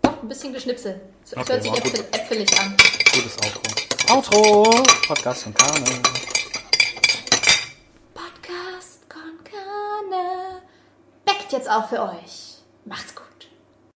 Doch, ein bisschen geschnipselt. Es Okay, hört sich äpfel, äpfelig an. Gutes Outro. Outro! Podcast von Kane. Backt jetzt auch für euch. Macht's gut.